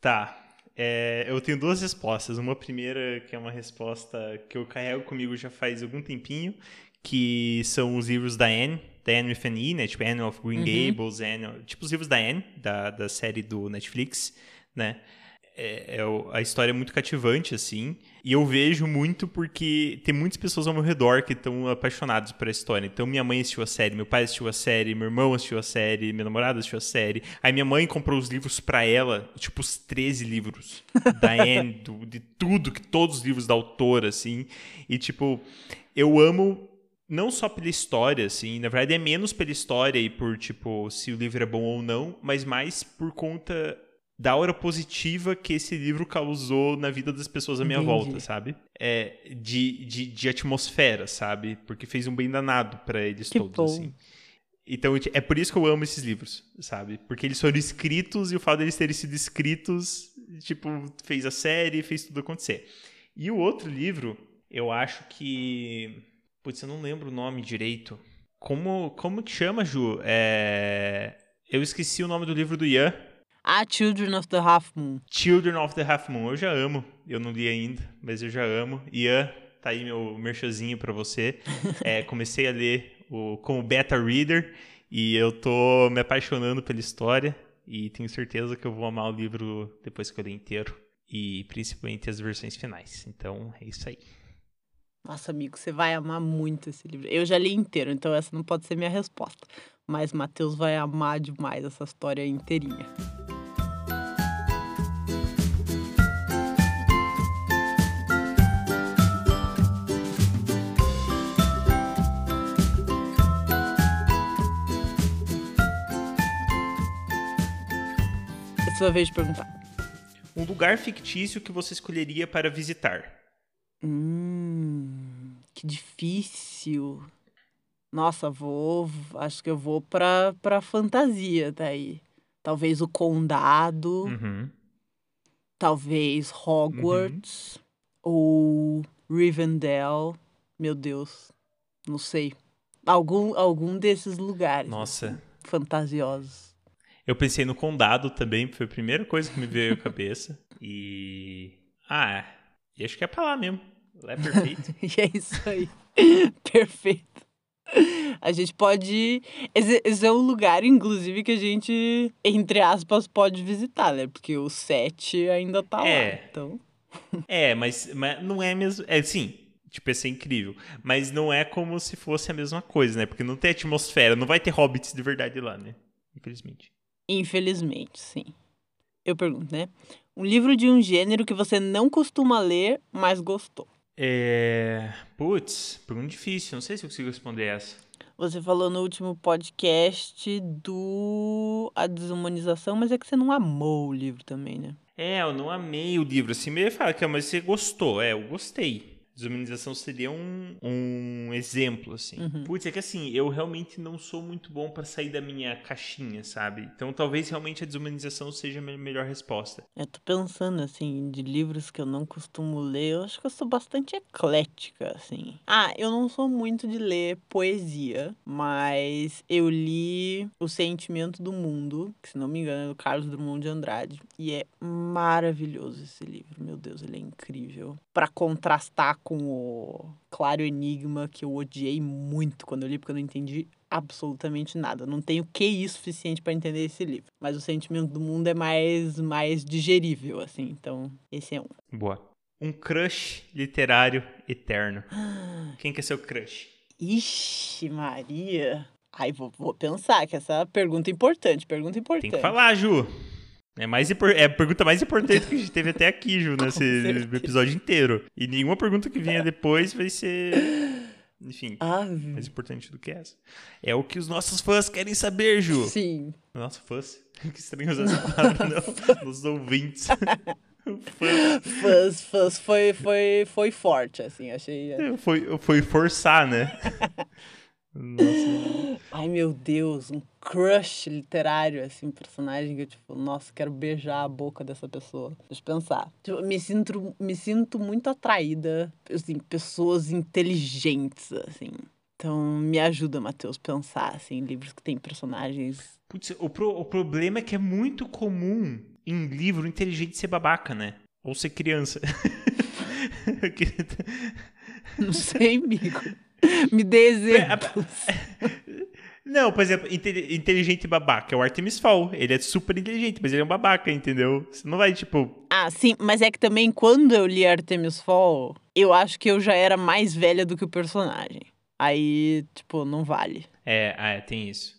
Tá. É, eu tenho duas respostas. Uma primeira, que é uma resposta que eu carrego comigo já faz algum tempinho, que são os livros da Anne, da Anne with an E, né? Tipo, Anne of Green Uhum. Gables, Anne... Tipo, os livros da Anne, da, da série do Netflix, né? É, é a história é muito cativante, assim. E eu vejo muito porque tem muitas pessoas ao meu redor que estão apaixonadas por essa história. Então, minha mãe assistiu a série, meu pai assistiu a série, meu irmão assistiu a série, minha namorada assistiu a série. Aí minha mãe comprou os livros pra ela, tipo, os 13 livros da Anne, do- de tudo, que todos os livros da autora, assim. E, tipo, eu amo não só pela história, assim, na verdade é menos pela história e por, tipo, se o livro é bom ou não, mas mais por conta da aura positiva que esse livro causou na vida das pessoas à minha Entendi. volta, sabe? É, de, de, de atmosfera, sabe? Porque fez um bem danado pra eles Que todos, bom. assim. Então, é por isso que eu amo esses livros, sabe? Porque eles foram escritos e o fato deles terem sido escritos, tipo, fez a série, fez tudo acontecer. E o outro livro, eu acho que. Putz, eu não lembro o nome direito. Como, como que chama, Ju? É... Eu esqueci o nome do livro do Ian. Ah, Children of the Half Moon. Children of the Half Moon. Eu já amo. Eu não li ainda, mas eu já amo. Ian, tá aí meu merchazinho pra você. É, comecei a ler o, como beta reader e eu tô me apaixonando pela história e tenho certeza que eu vou amar o livro depois que eu ler inteiro e principalmente as versões finais. Então, é isso aí. Nossa, amigo, você vai amar muito esse livro. Eu já li inteiro, então essa não pode ser minha resposta. Mas Matheus vai amar demais essa história inteirinha. Sua vez de perguntar. Um lugar fictício que você escolheria para visitar. Hum, que difícil. Nossa, vou. Acho que eu vou pra, pra fantasia daí. Talvez o Condado, Uhum. talvez Hogwarts ou Rivendell. Meu Deus, não sei. Algum, algum desses lugares. Nossa. assim, fantasiosos. Eu pensei no Condado também, foi a primeira coisa que me veio à cabeça. E. Ah, e acho que é pra lá mesmo. Lá é perfeito. E é isso aí. Perfeito. A gente pode. Esse, esse é um lugar, inclusive, que a gente, entre aspas, pode visitar, né? Porque o 7 ainda tá lá. É. Então. é, mas, mas não é mesmo. É sim. Tipo, ia ser incrível. Mas não é como se fosse a mesma coisa, né? Porque não tem atmosfera, não vai ter hobbits de verdade lá, né? Infelizmente. Infelizmente, sim. Eu pergunto, né? Um livro de um gênero que você não costuma ler, mas gostou. É. Putz, pergunta difícil. Não sei se eu consigo responder essa. Você falou no último podcast do A Desumanização, mas é que você não amou o livro também, né? É, eu não amei o livro. Assim, meio fala que mas você gostou. É, eu gostei. Desumanização seria um, um exemplo, assim. Uhum. Putz, é que assim, eu realmente não sou muito bom pra sair da minha caixinha, sabe? Então talvez realmente a desumanização seja a me- melhor resposta. Eu tô pensando, assim, de livros que eu não costumo ler. Eu acho que eu sou bastante eclética, assim. Ah, eu não sou muito de ler poesia, mas eu li O Sentimento do Mundo, que se não me engano é do Carlos Drummond de Andrade. E é maravilhoso esse livro. Meu Deus, ele é incrível. Pra contrastar com o Claro Enigma, que eu odiei muito quando eu li, porque eu não entendi absolutamente nada. Eu Não tenho QI suficiente para entender esse livro. Mas o sentimento do mundo é mais, mais digerível, assim. Então, esse é um. Boa. Um crush literário eterno. Quem que é seu crush? Ixi, Maria. Ai, vou, vou pensar, que essa pergunta é importante, pergunta importante. Tem que falar, Ju. É, mais, é a pergunta mais importante que a gente teve até aqui, Ju, nesse episódio inteiro. E nenhuma pergunta que venha depois vai ser. Enfim, mais importante do que essa. É o que os nossos fãs querem saber, Ju. Sim. Nossa, fãs. Que estranho usar essa palavra, não. Os ouvintes. fãs. Fãs, fãs foi, foi, foi forte, assim, achei. Foi, foi forçar, né? Nossa. Ai, meu Deus, um crush literário, assim, um personagem que eu, tipo, nossa, quero beijar a boca dessa pessoa. Deixa eu pensar. Tipo, me sinto, me sinto muito atraída, assim, pessoas inteligentes, assim. Então, me ajuda, Matheus, pensar, assim, livros que tem personagens... Putz, o, pro, o problema é que é muito comum em livro inteligente ser babaca, né? Ou ser criança. Não sei, amigo. Me dê exemplos. Não, por exemplo, inteligente babaca é o Artemis Fall. Ele é super inteligente, mas ele é um babaca, entendeu? Você não vai, tipo. Ah, sim, mas é que também quando eu li Artemis Fall, eu acho que eu já era mais velha do que o personagem. Aí, tipo, não vale. É, é tem isso.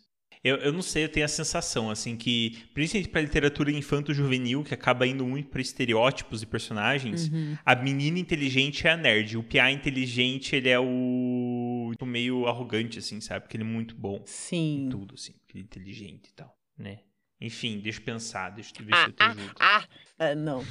Eu, eu não sei, eu tenho a sensação, assim, que, principalmente pra literatura infanto-juvenil, que acaba indo muito pra estereótipos e personagens, uhum. a menina inteligente é a nerd. O piá inteligente, ele é o. Tipo, meio arrogante, assim, sabe? Porque ele é muito bom. Sim. Tudo, assim. Ele é inteligente e tal, né? Enfim, deixa eu pensar, deixa eu ver ah, se eu te ah. Ah, ah, não.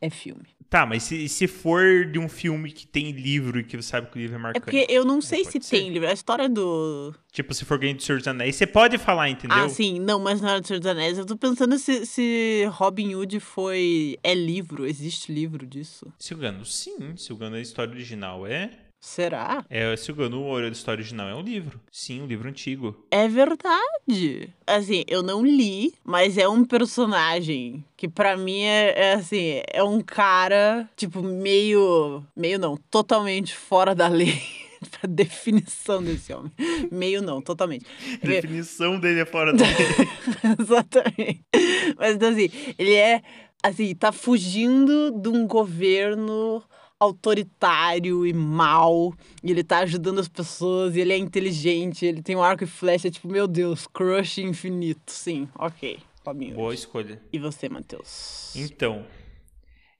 É filme. Tá, mas se, se for de um filme que tem livro e que você sabe que o livro é É marcante. porque eu não sei se ser. tem livro. A história do. Tipo, se for alguém do Senhor dos Anéis, você pode falar, entendeu? Ah, sim. Não, mas na hora do Senhor dos Anéis, eu tô pensando se, se Robin Hood foi. É livro. Existe livro disso? Silgano, sim. Silgano, a história original é. Será? É, Silgano, a história original é um livro. Sim, um livro antigo. É verdade. Assim, eu não li, mas é um personagem que pra mim é, é assim, é um cara, tipo, meio. Meio não, totalmente fora da lei. a definição desse homem. Meio não, totalmente. A definição dele é fora da Exatamente. Mas então, assim, ele é. Assim, tá fugindo de um governo autoritário e mal, e ele tá ajudando as pessoas, e ele é inteligente, ele tem um arco e flecha, tipo, meu Deus, crush infinito. Sim, ok. Fabinho. Boa escolha. E você, Matheus? Então,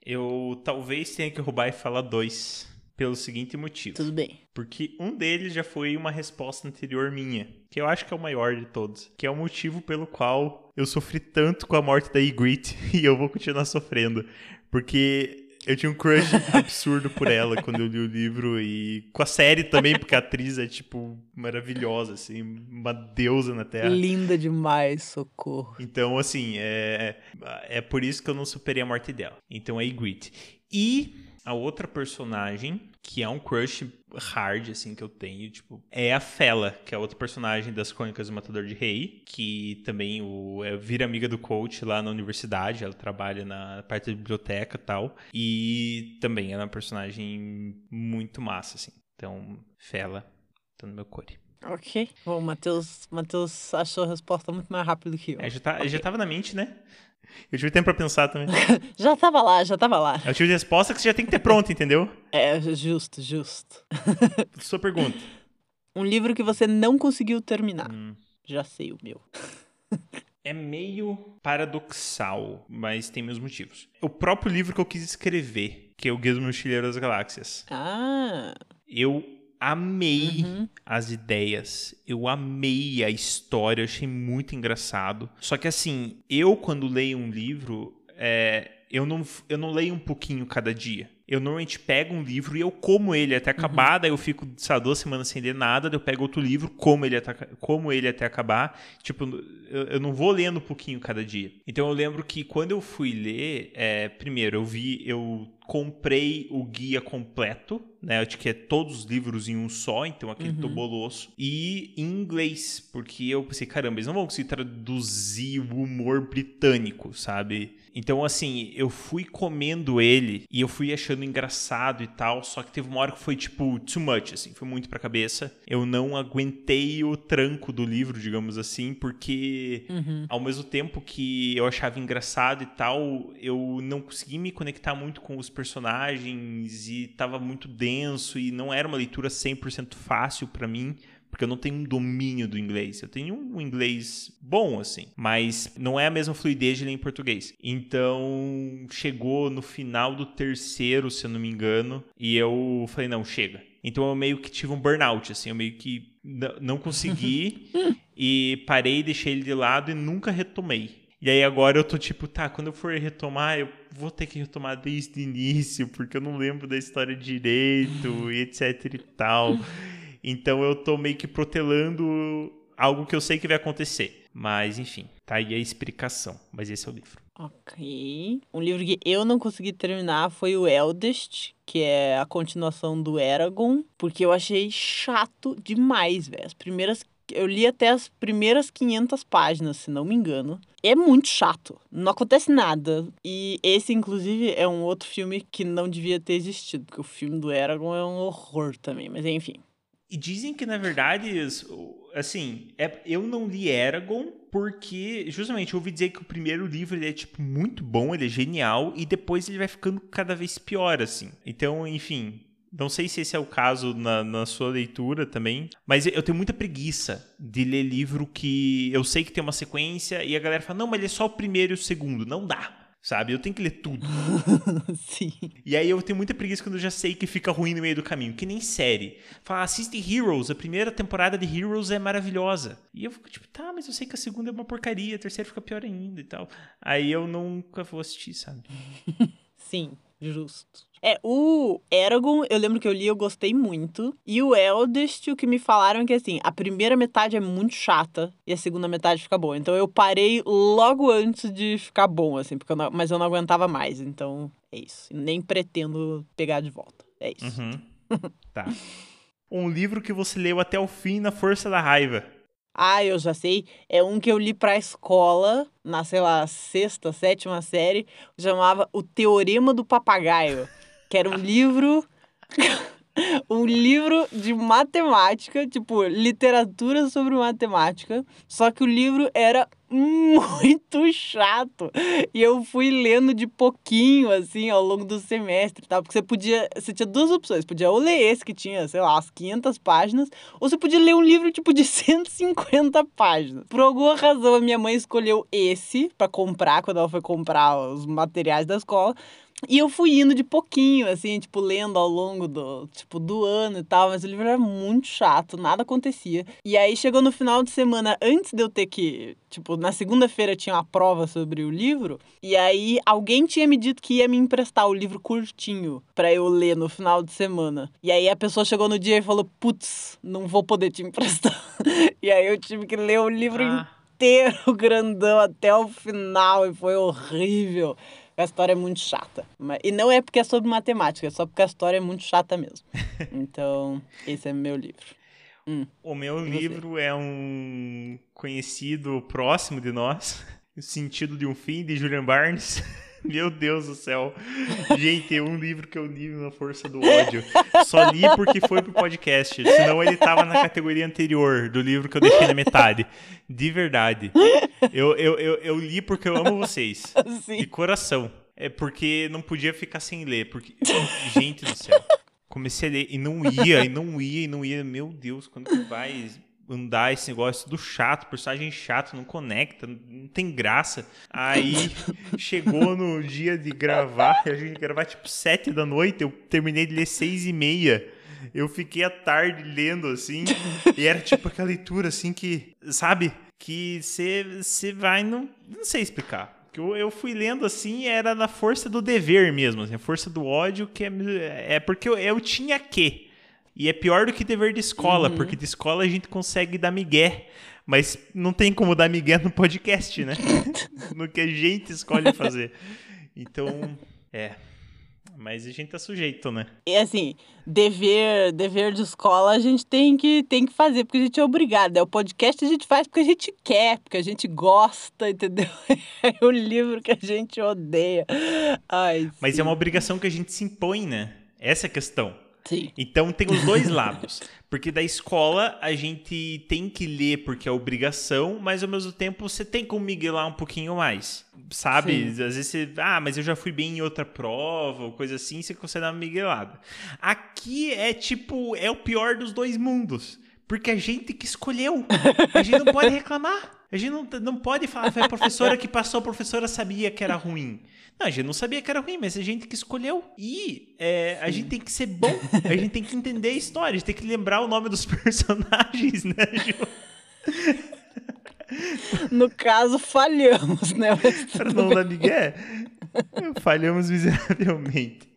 eu talvez tenha que roubar e falar dois, pelo seguinte motivo. Tudo bem. Porque um deles já foi uma resposta anterior minha, que eu acho que é o maior de todos, que é o motivo pelo qual eu sofri tanto com a morte da Ygritte e eu vou continuar sofrendo, porque eu tinha um crush absurdo por ela quando eu li o livro e com a série também, porque a atriz é, tipo, maravilhosa, assim, uma deusa na Terra. Linda demais, socorro. Então, assim, é, é por isso que eu não superei a morte dela. Então é Ygritte. E a outra personagem, que é um crush hard, assim, que eu tenho, tipo, é a Fela, que é outra personagem das Crônicas do Matador de Rei, que também o, é, vira amiga do coach lá na universidade, ela trabalha na parte da biblioteca e tal, e também é uma personagem muito massa, assim. Então, Fela, tá no meu core. Ok. Bom, o Matheus, Matheus achou a resposta muito mais rápido que eu. É, já, tá, okay. já tava na mente, né? Eu tive tempo pra pensar também. já tava lá, já tava lá. É o tipo de resposta que você já tem que ter pronto, entendeu? É, justo, justo. Sua pergunta. Um livro que você não conseguiu terminar. Hum. Já sei o meu. é meio paradoxal, mas tem meus motivos. O próprio livro que eu quis escrever, que é o Guia do Mochileiro das Galáxias. Ah. Eu amei uhum. as ideias, eu amei a história, eu achei muito engraçado. Só que assim, eu quando leio um livro, é, eu, não, eu não leio um pouquinho cada dia. Eu normalmente pego um livro e eu como ele até acabar, uhum. daí eu fico, sabe, duas semanas sem ler nada, daí eu pego outro livro, como ele até, como ele até acabar. Tipo, eu, eu não vou lendo um pouquinho cada dia. Então eu lembro que quando eu fui ler, é, primeiro eu vi, eu comprei o guia completo, né? Acho que é todos os livros em um só, então aquele uhum. tobolosso. E em inglês, porque eu pensei, caramba, eles não vão conseguir traduzir o humor britânico, sabe? Então, assim, eu fui comendo ele e eu fui achando engraçado e tal, só que teve uma hora que foi tipo too much, assim, foi muito pra cabeça. Eu não aguentei o tranco do livro, digamos assim, porque uhum. ao mesmo tempo que eu achava engraçado e tal, eu não consegui me conectar muito com os personagens e tava muito denso e não era uma leitura 100% fácil para mim porque eu não tenho um domínio do inglês. Eu tenho um inglês bom, assim, mas não é a mesma fluidez de ler em português. Então, chegou no final do terceiro, se eu não me engano, e eu falei, não, chega. Então eu meio que tive um burnout, assim, eu meio que não consegui e parei, deixei ele de lado e nunca retomei. E aí agora eu tô tipo, tá, quando eu for retomar, eu vou ter que retomar desde o início, porque eu não lembro da história direito e etc e tal. Então eu tô meio que protelando algo que eu sei que vai acontecer. Mas, enfim, tá aí a explicação. Mas esse é o livro. Ok. Um livro que eu não consegui terminar foi o Eldest, que é a continuação do Eragon, porque eu achei chato demais, velho. As primeiras eu li até as primeiras 500 páginas, se não me engano. É muito chato. Não acontece nada. E esse, inclusive, é um outro filme que não devia ter existido, porque o filme do Eragon é um horror também. Mas enfim. E dizem que, na verdade, assim, é, eu não li Eragon porque, justamente, eu ouvi dizer que o primeiro livro ele é, tipo, muito bom, ele é genial, e depois ele vai ficando cada vez pior, assim. Então, enfim, não sei se esse é o caso na, na, sua leitura também, mas eu tenho muita preguiça de ler livro que eu sei que tem uma sequência e a galera fala, não, mas ele é só o primeiro e o segundo. Não dá sabe? Eu tenho que ler tudo. Sim. E aí eu tenho muita preguiça quando eu já sei que fica ruim no meio do caminho, que nem série. Fala, assiste Heroes, a primeira temporada de Heroes é maravilhosa. E eu fico tipo, tá, mas eu sei que a segunda é uma porcaria, a terceira fica pior ainda e tal. Aí eu nunca vou assistir, sabe? Sim, justo. É, o Eragon, eu lembro que eu li, eu gostei muito. E o Eldest, o que me falaram é que, assim, a primeira metade é muito chata e a segunda metade fica boa. Então eu parei logo antes de ficar bom, assim, porque eu não, mas eu não aguentava mais. Então é isso. Nem pretendo pegar de volta. É isso. Uhum. tá. Um livro que você leu até o fim na força da raiva. Ah, eu já sei. É um que eu li pra escola, na, sei lá, sexta, sétima série. Chamava O Teorema do Papagaio que era um livro. um livro de matemática, tipo, literatura sobre matemática. Só que o livro era muito chato. E eu fui lendo de pouquinho, assim, ao longo do semestre, tá? Porque você podia. Você tinha duas opções. Podia ou ler esse que tinha, sei lá, as 500 páginas, ou você podia ler um livro, tipo, de 150 páginas. Por alguma razão, a minha mãe escolheu esse para comprar, quando ela foi comprar os materiais da escola. E eu fui indo de pouquinho, assim, tipo, lendo ao longo do, tipo, do ano e tal, mas o livro era muito chato, nada acontecia. E aí chegou no final de semana, antes de eu ter que, tipo, na segunda-feira tinha uma prova sobre o livro, e aí alguém tinha me dito que ia me emprestar o livro curtinho para eu ler no final de semana. E aí a pessoa chegou no dia e falou: "Putz, não vou poder te emprestar". e aí eu tive que ler o livro ah. inteiro grandão até o final e foi horrível. A história é muito chata. E não é porque é sobre matemática, é só porque a história é muito chata mesmo. Então, esse é meu livro. Hum. O meu livro é um conhecido próximo de nós, O Sentido de um Fim, de Julian Barnes. Meu Deus do céu. Gente, é um livro que eu li na força do ódio. Só li porque foi pro podcast. Senão ele tava na categoria anterior do livro que eu deixei na metade. De verdade. Eu, eu, eu, eu li porque eu amo vocês. Sim. De coração. É porque não podia ficar sem ler. Porque. Gente do céu. Comecei a ler e não ia, e não ia, e não ia. Meu Deus, quando que vai? Andar esse negócio do chato, personagem chato, não conecta, não tem graça. Aí chegou no dia de gravar, a gente gravar tipo sete da noite, eu terminei de ler seis e meia. Eu fiquei a tarde lendo assim, e era tipo aquela leitura assim que, sabe, que você vai, não, não sei explicar. Que eu, eu fui lendo assim, era na força do dever mesmo, assim, a força do ódio, que é, é porque eu, eu tinha que. E é pior do que dever de escola, uhum. porque de escola a gente consegue dar migué. Mas não tem como dar migué no podcast, né? no que a gente escolhe fazer. Então, é. Mas a gente tá sujeito, né? E assim, dever, dever de escola a gente tem que, tem que fazer, porque a gente é obrigado. É o podcast a gente faz porque a gente quer, porque a gente gosta, entendeu? É o livro que a gente odeia. Ai, Mas sim. é uma obrigação que a gente se impõe, né? Essa é a questão. Sim. Então tem os dois lados. Porque da escola a gente tem que ler porque é obrigação, mas ao mesmo tempo você tem como miguelar um pouquinho mais. Sabe? Às vezes você. Ah, mas eu já fui bem em outra prova, ou coisa assim, você consegue dar uma miguelada. Aqui é tipo, é o pior dos dois mundos. Porque a gente que escolheu. A gente não pode reclamar. A gente não, não pode falar, foi a professora que passou, a professora sabia que era ruim. Não, a gente não sabia que era ruim, mas a gente que escolheu. E é, a gente tem que ser bom, a gente tem que entender a história, a gente tem que lembrar o nome dos personagens, né, Ju? No caso, falhamos, né? Para não dar migué, falhamos miseravelmente.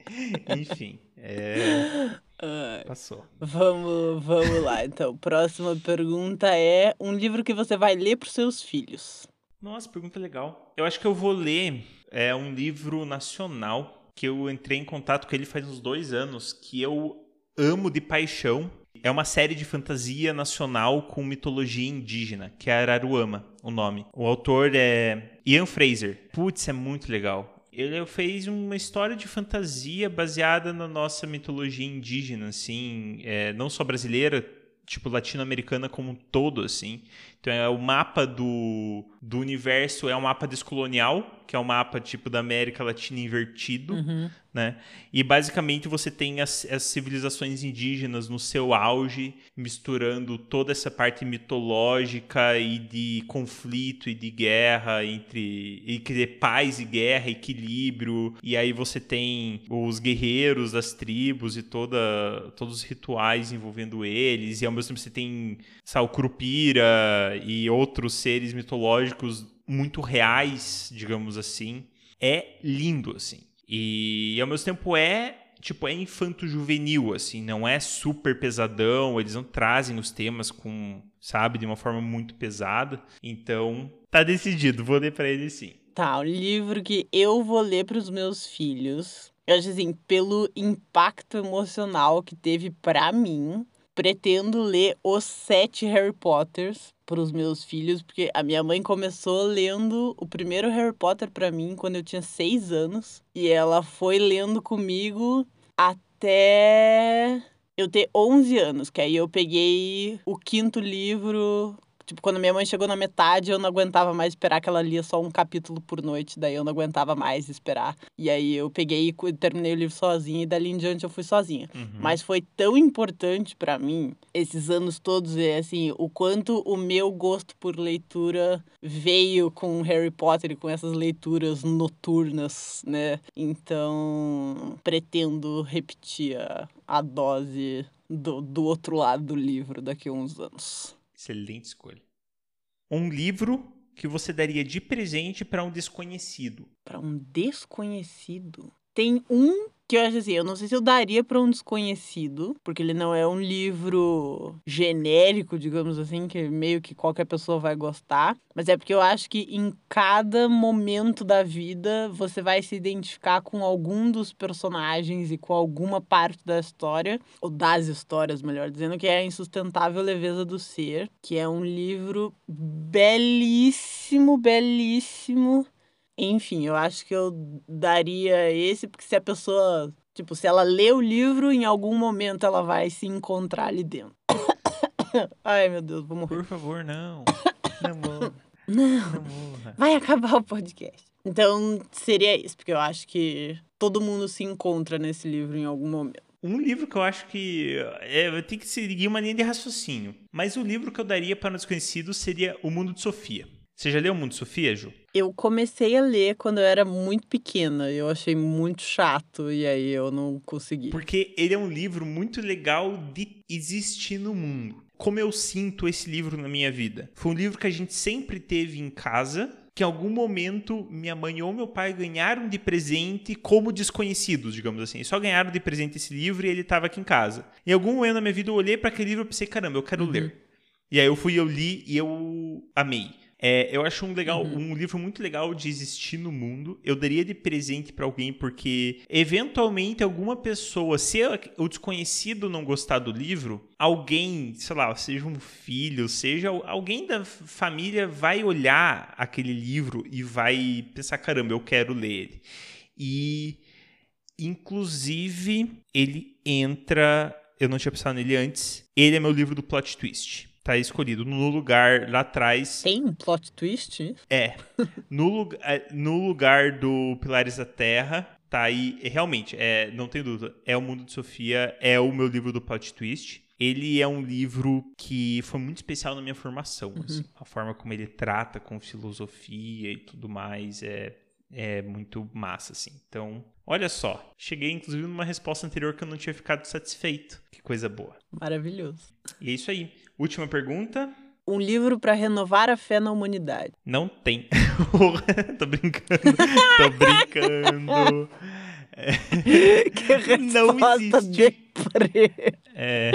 Enfim, é, Ai. passou. Vamos, vamos lá. Então, próxima pergunta é um livro que você vai ler para os seus filhos. Nossa, pergunta legal. Eu acho que eu vou ler é, um livro nacional que eu entrei em contato com ele faz uns dois anos, que eu amo de paixão. É uma série de fantasia nacional com mitologia indígena, que é Araruama, o nome. O autor é Ian Fraser. Putz, é muito legal. Ele fez uma história de fantasia baseada na nossa mitologia indígena, assim, é, não só brasileira, tipo latino-americana como um todo, assim. Então é o mapa do, do universo é um mapa descolonial, que é um mapa tipo da América Latina invertido, né? E basicamente você tem as, as civilizações indígenas no seu auge, misturando toda essa parte mitológica e de conflito e de guerra entre e que paz e guerra, equilíbrio. E aí você tem os guerreiros das tribos e toda todos os rituais envolvendo eles, e ao mesmo tempo você tem sabe, o Curupira e outros seres mitológicos muito reais, digamos assim. É lindo, assim. E ao mesmo tempo é, tipo, é infanto-juvenil, assim, não é super pesadão, eles não trazem os temas com, sabe, de uma forma muito pesada. Então, tá decidido, vou ler pra ele sim. Tá, o livro que eu vou ler para os meus filhos. Eu acho assim, pelo impacto emocional que teve pra mim, pretendo ler os sete Harry Potters para os meus filhos, porque a minha mãe começou lendo o primeiro Harry Potter pra mim quando eu tinha seis anos, e ela foi lendo comigo até eu ter 11 anos, que aí eu peguei o quinto livro. Tipo, quando minha mãe chegou na metade, eu não aguentava mais esperar que ela lia só um capítulo por noite, daí eu não aguentava mais esperar. E aí eu peguei e terminei o livro sozinha e dali em diante eu fui sozinha. Mas foi tão importante pra mim esses anos todos, é assim, o quanto o meu gosto por leitura veio com Harry Potter e com essas leituras noturnas, né? Então, pretendo repetir a, a dose do, do outro lado do livro daqui a uns anos. Excelente escolha. Um livro que você daria de presente pra um desconhecido. Pra um desconhecido. Tem um que eu acho assim, eu não sei se eu daria pra um desconhecido, porque ele não é um livro genérico, digamos assim, que meio que qualquer pessoa vai gostar, mas é porque eu acho que em cada momento da vida você vai se identificar com algum dos personagens e com alguma parte da história, ou das histórias, melhor dizendo, que é a Insustentável Leveza do Ser, que é um livro belíssimo, belíssimo. Enfim, eu acho que eu daria esse, porque se a pessoa, tipo, se ela lê o livro, em algum momento ela vai se encontrar ali dentro. Ai, meu Deus, vou morrer. Por favor, não. Não morra. Não, Não morra. vai acabar o podcast. Então, seria isso, porque eu acho que todo mundo se encontra nesse livro em algum momento. Um livro que eu acho que é, tem que seguir uma linha de raciocínio. Mas o livro que eu daria para um desconhecido seria O Mundo de Sofia. Você já leu O Mundo de Sofia, Ju? Eu comecei a ler quando eu era muito pequena. Eu achei muito chato e aí eu não consegui. Porque ele é um livro muito legal de existir no mundo. Como eu sinto esse livro na minha vida. Foi um livro que a gente sempre teve em casa, que em algum momento minha mãe ou meu pai ganharam de presente como desconhecidos, digamos assim. Só ganharam de presente esse livro e ele estava aqui em casa. Em algum momento na minha vida eu olhei para aquele livro e pensei, caramba, eu quero ler. E aí eu fui, eu li e eu amei. É, eu acho um, legal, uhum. um livro muito legal de existir no mundo. Eu daria de presente para alguém porque, eventualmente, alguma pessoa, se o desconhecido não gostar do livro, alguém, sei lá, seja um filho, seja alguém da família, vai olhar aquele livro e vai pensar: caramba, eu quero ler ele. E, inclusive, ele entra. Eu não tinha pensado nele antes. Ele é meu livro do plot twist tá escolhido no lugar lá atrás. Tem um plot twist? É. No, é, no lugar do Pilares da Terra, tá aí. Realmente, é, não tem dúvida. É o Mundo de Sofia, é o meu livro do plot twist. Ele é um livro que foi muito especial na minha formação. Uhum. Assim, a forma como ele trata com filosofia e tudo mais é, é muito massa, assim. Então, olha só. Cheguei, inclusive, numa resposta anterior que eu não tinha ficado satisfeito. Que coisa boa. Maravilhoso. E é isso aí. Última pergunta. Um livro para renovar a fé na humanidade. Não tem. Tô brincando. Tô brincando. É. Que resposta não existe. É.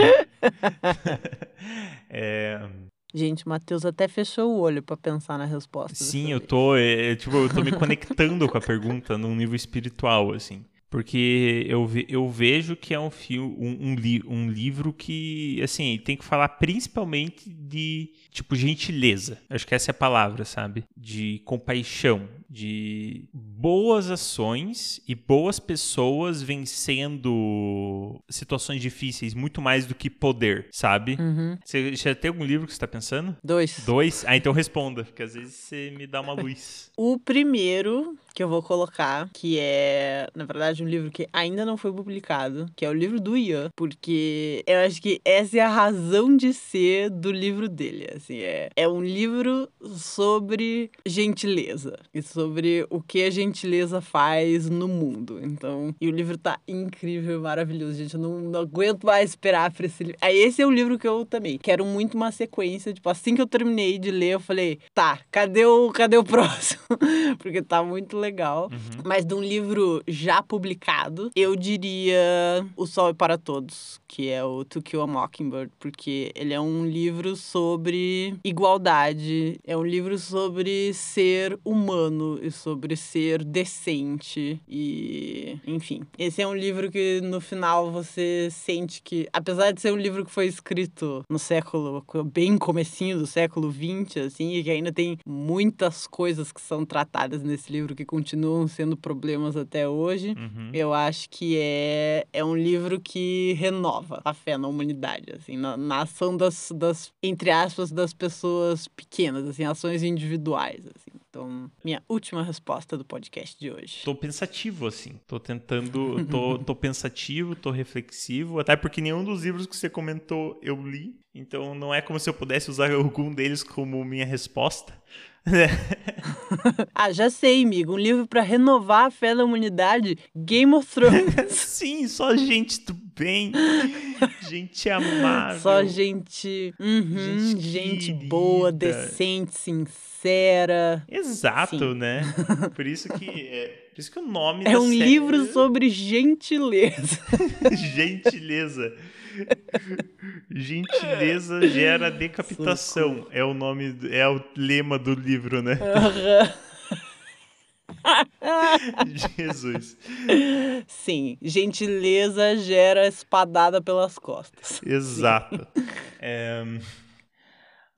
é. Gente, o Matheus até fechou o olho para pensar na resposta. Sim, eu tô, é, tipo, eu tô me conectando com a pergunta num nível espiritual, assim. Porque eu, ve, eu vejo que é um, filme, um, um, li, um livro que, assim, tem que falar principalmente de, tipo, gentileza. Acho que essa é a palavra, sabe? De compaixão, de boas ações e boas pessoas vencendo situações difíceis muito mais do que poder, sabe? Uhum. Você já tem algum livro que você tá pensando? Dois. Dois? Ah, então responda, porque às vezes você me dá uma luz. o primeiro que eu vou colocar, que é, na verdade, um livro que ainda não foi publicado, que é o livro do Ian, porque eu acho que essa é a razão de ser do livro dele, assim, é, é um livro sobre gentileza e sobre o que a gentileza faz no mundo, então, e o livro tá incrível, maravilhoso, gente, eu não, não aguento mais esperar pra esse livro. Aí esse é o livro que eu também quero muito uma sequência, tipo, assim que eu terminei de ler, eu falei, tá, cadê o, cadê o próximo? porque tá muito legal legal. Uhum. Mas de um livro já publicado, eu diria O Sol é para Todos, que é o To Kill a Mockingbird, porque ele é um livro sobre igualdade, é um livro sobre ser humano e sobre ser decente e, enfim. Esse é um livro que no final você sente que, apesar de ser um livro que foi escrito no século, bem comecinho do século 20, assim, e que ainda tem muitas coisas que são tratadas nesse livro que continuam sendo problemas até hoje. Uhum. Eu acho que é, é um livro que renova a fé na humanidade, assim, na, na ação das, das, entre aspas, das pessoas pequenas, assim, ações individuais, assim. Então, minha última resposta do podcast de hoje. Tô pensativo, assim. Tô tentando. Tô, tô pensativo, tô reflexivo. Até porque nenhum dos livros que você comentou eu li. Então não é como se eu pudesse usar algum deles como minha resposta. ah, já sei, amigo. Um livro para renovar a fé da humanidade. Game of Thrones. Sim, só gente do bem. gente amável. Só gente. Uhum, gente, gente boa, decente, sincera. Exato, Sim. né? Por isso que. É... Por isso que o nome É um série... livro sobre gentileza. gentileza. Gentileza gera decapitação. Socorro. É o nome, é o lema do livro, né? Jesus. Sim, gentileza gera espadada pelas costas. Exato. é...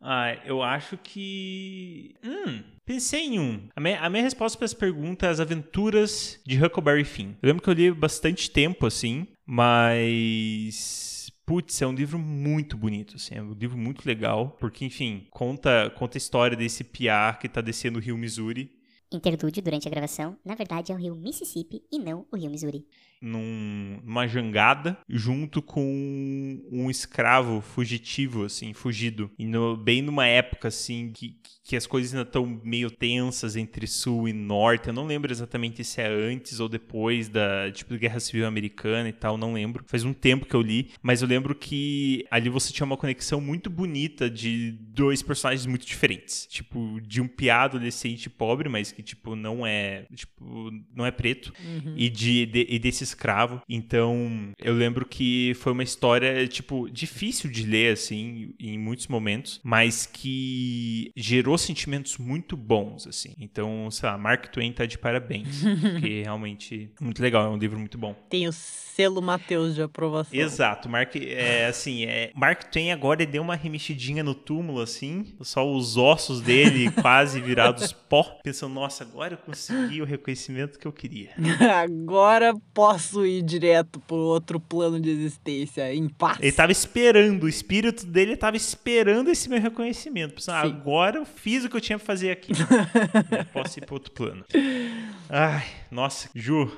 Ah, eu acho que. Hum, pensei em um. A minha, a minha resposta para essa pergunta é as aventuras de Huckleberry Finn. Eu lembro que eu li bastante tempo, assim, mas Putz, é um livro muito bonito, assim, é um livro muito legal, porque, enfim, conta, conta a história desse piá que tá descendo o rio Missouri. Interlúdio durante a gravação, na verdade é o rio Mississippi e não o rio Missouri num, numa jangada junto com um escravo fugitivo, assim, fugido. E no, bem numa época, assim, que, que as coisas ainda estão meio tensas entre sul e norte. Eu não lembro exatamente se é antes ou depois da, tipo, Guerra Civil Americana e tal, não lembro. Faz um tempo que eu li, mas eu lembro que ali você tinha uma conexão muito bonita de dois personagens muito diferentes. Tipo, de um piado adolescente pobre, mas que, tipo, não é, tipo, não é preto. Uhum. E, de, de, e desses escravo. Então, eu lembro que foi uma história, tipo, difícil de ler, assim, em muitos momentos, mas que gerou sentimentos muito bons, assim. Então, sei lá, Mark Twain tá de parabéns, porque realmente muito legal, é um livro muito bom. Tem o selo Mateus de aprovação. Exato, Mark, é assim, é, Mark Twain agora deu uma remexidinha no túmulo, assim, só os ossos dele quase virados pó, pensando, nossa, agora eu consegui o reconhecimento que eu queria. Agora posso ir direto pro outro plano de existência, em paz. Ele tava esperando, o espírito dele tava esperando esse meu reconhecimento. Pensando, ah, agora eu fiz o que eu tinha pra fazer aqui. posso ir pro outro plano. Ai, nossa, Ju.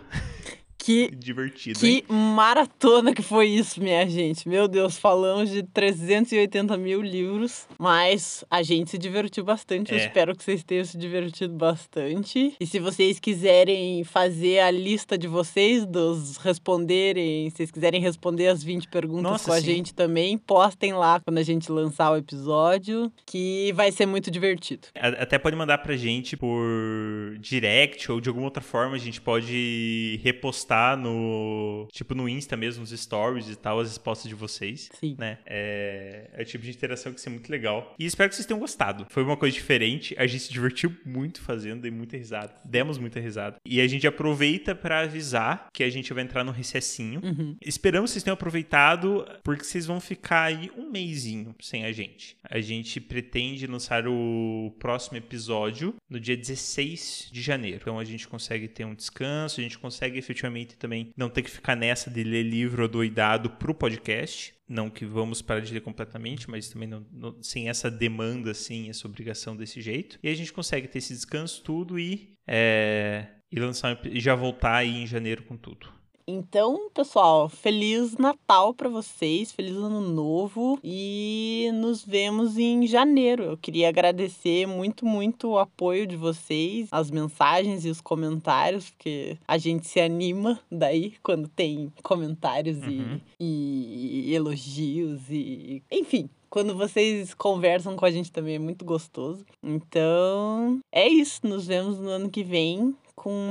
Que, divertido. Que hein? maratona que foi isso, minha gente. Meu Deus, falamos de 380 mil livros, mas a gente se divertiu bastante. É. Eu espero que vocês tenham se divertido bastante. E se vocês quiserem fazer a lista de vocês, dos responderem, se vocês quiserem responder as 20 perguntas Nossa, com a sim. gente também, postem lá quando a gente lançar o episódio, que vai ser muito divertido. Até pode mandar pra gente por direct ou de alguma outra forma, a gente pode repostar postar no. Tipo, no Insta mesmo, nos stories e tal, as respostas de vocês. Sim. Né? É, é o tipo de interação que é muito legal. E espero que vocês tenham gostado. Foi uma coisa diferente. A gente se divertiu muito fazendo, dei muita risada. Demos muita risada. E a gente aproveita para avisar que a gente vai entrar no recessinho. Uhum. Esperamos que vocês tenham aproveitado, porque vocês vão ficar aí um mêsinho sem a gente. A gente pretende lançar o próximo episódio no dia 16 de janeiro. Então a gente consegue ter um descanso, a gente consegue efetivamente também não ter que ficar nessa de ler livro doidado pro podcast. Não que vamos parar de ler completamente, mas também não, não, sem essa demanda, assim, essa obrigação desse jeito. E a gente consegue ter esse descanso tudo e, é, e lançar e já voltar aí em janeiro com tudo. Então, pessoal, feliz Natal para vocês, feliz Ano Novo e nos vemos em janeiro. Eu queria agradecer muito, muito o apoio de vocês, as mensagens e os comentários, porque a gente se anima daí quando tem comentários uhum. e, e elogios e. Enfim, quando vocês conversam com a gente também é muito gostoso. Então, é isso. Nos vemos no ano que vem com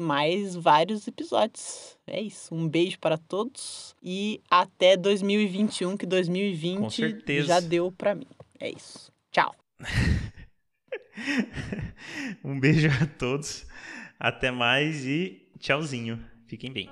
mais mais vários episódios. É isso. Um beijo para todos e até 2021, que 2020 já deu para mim. É isso. Tchau. um beijo a todos. Até mais e tchauzinho. Fiquem bem.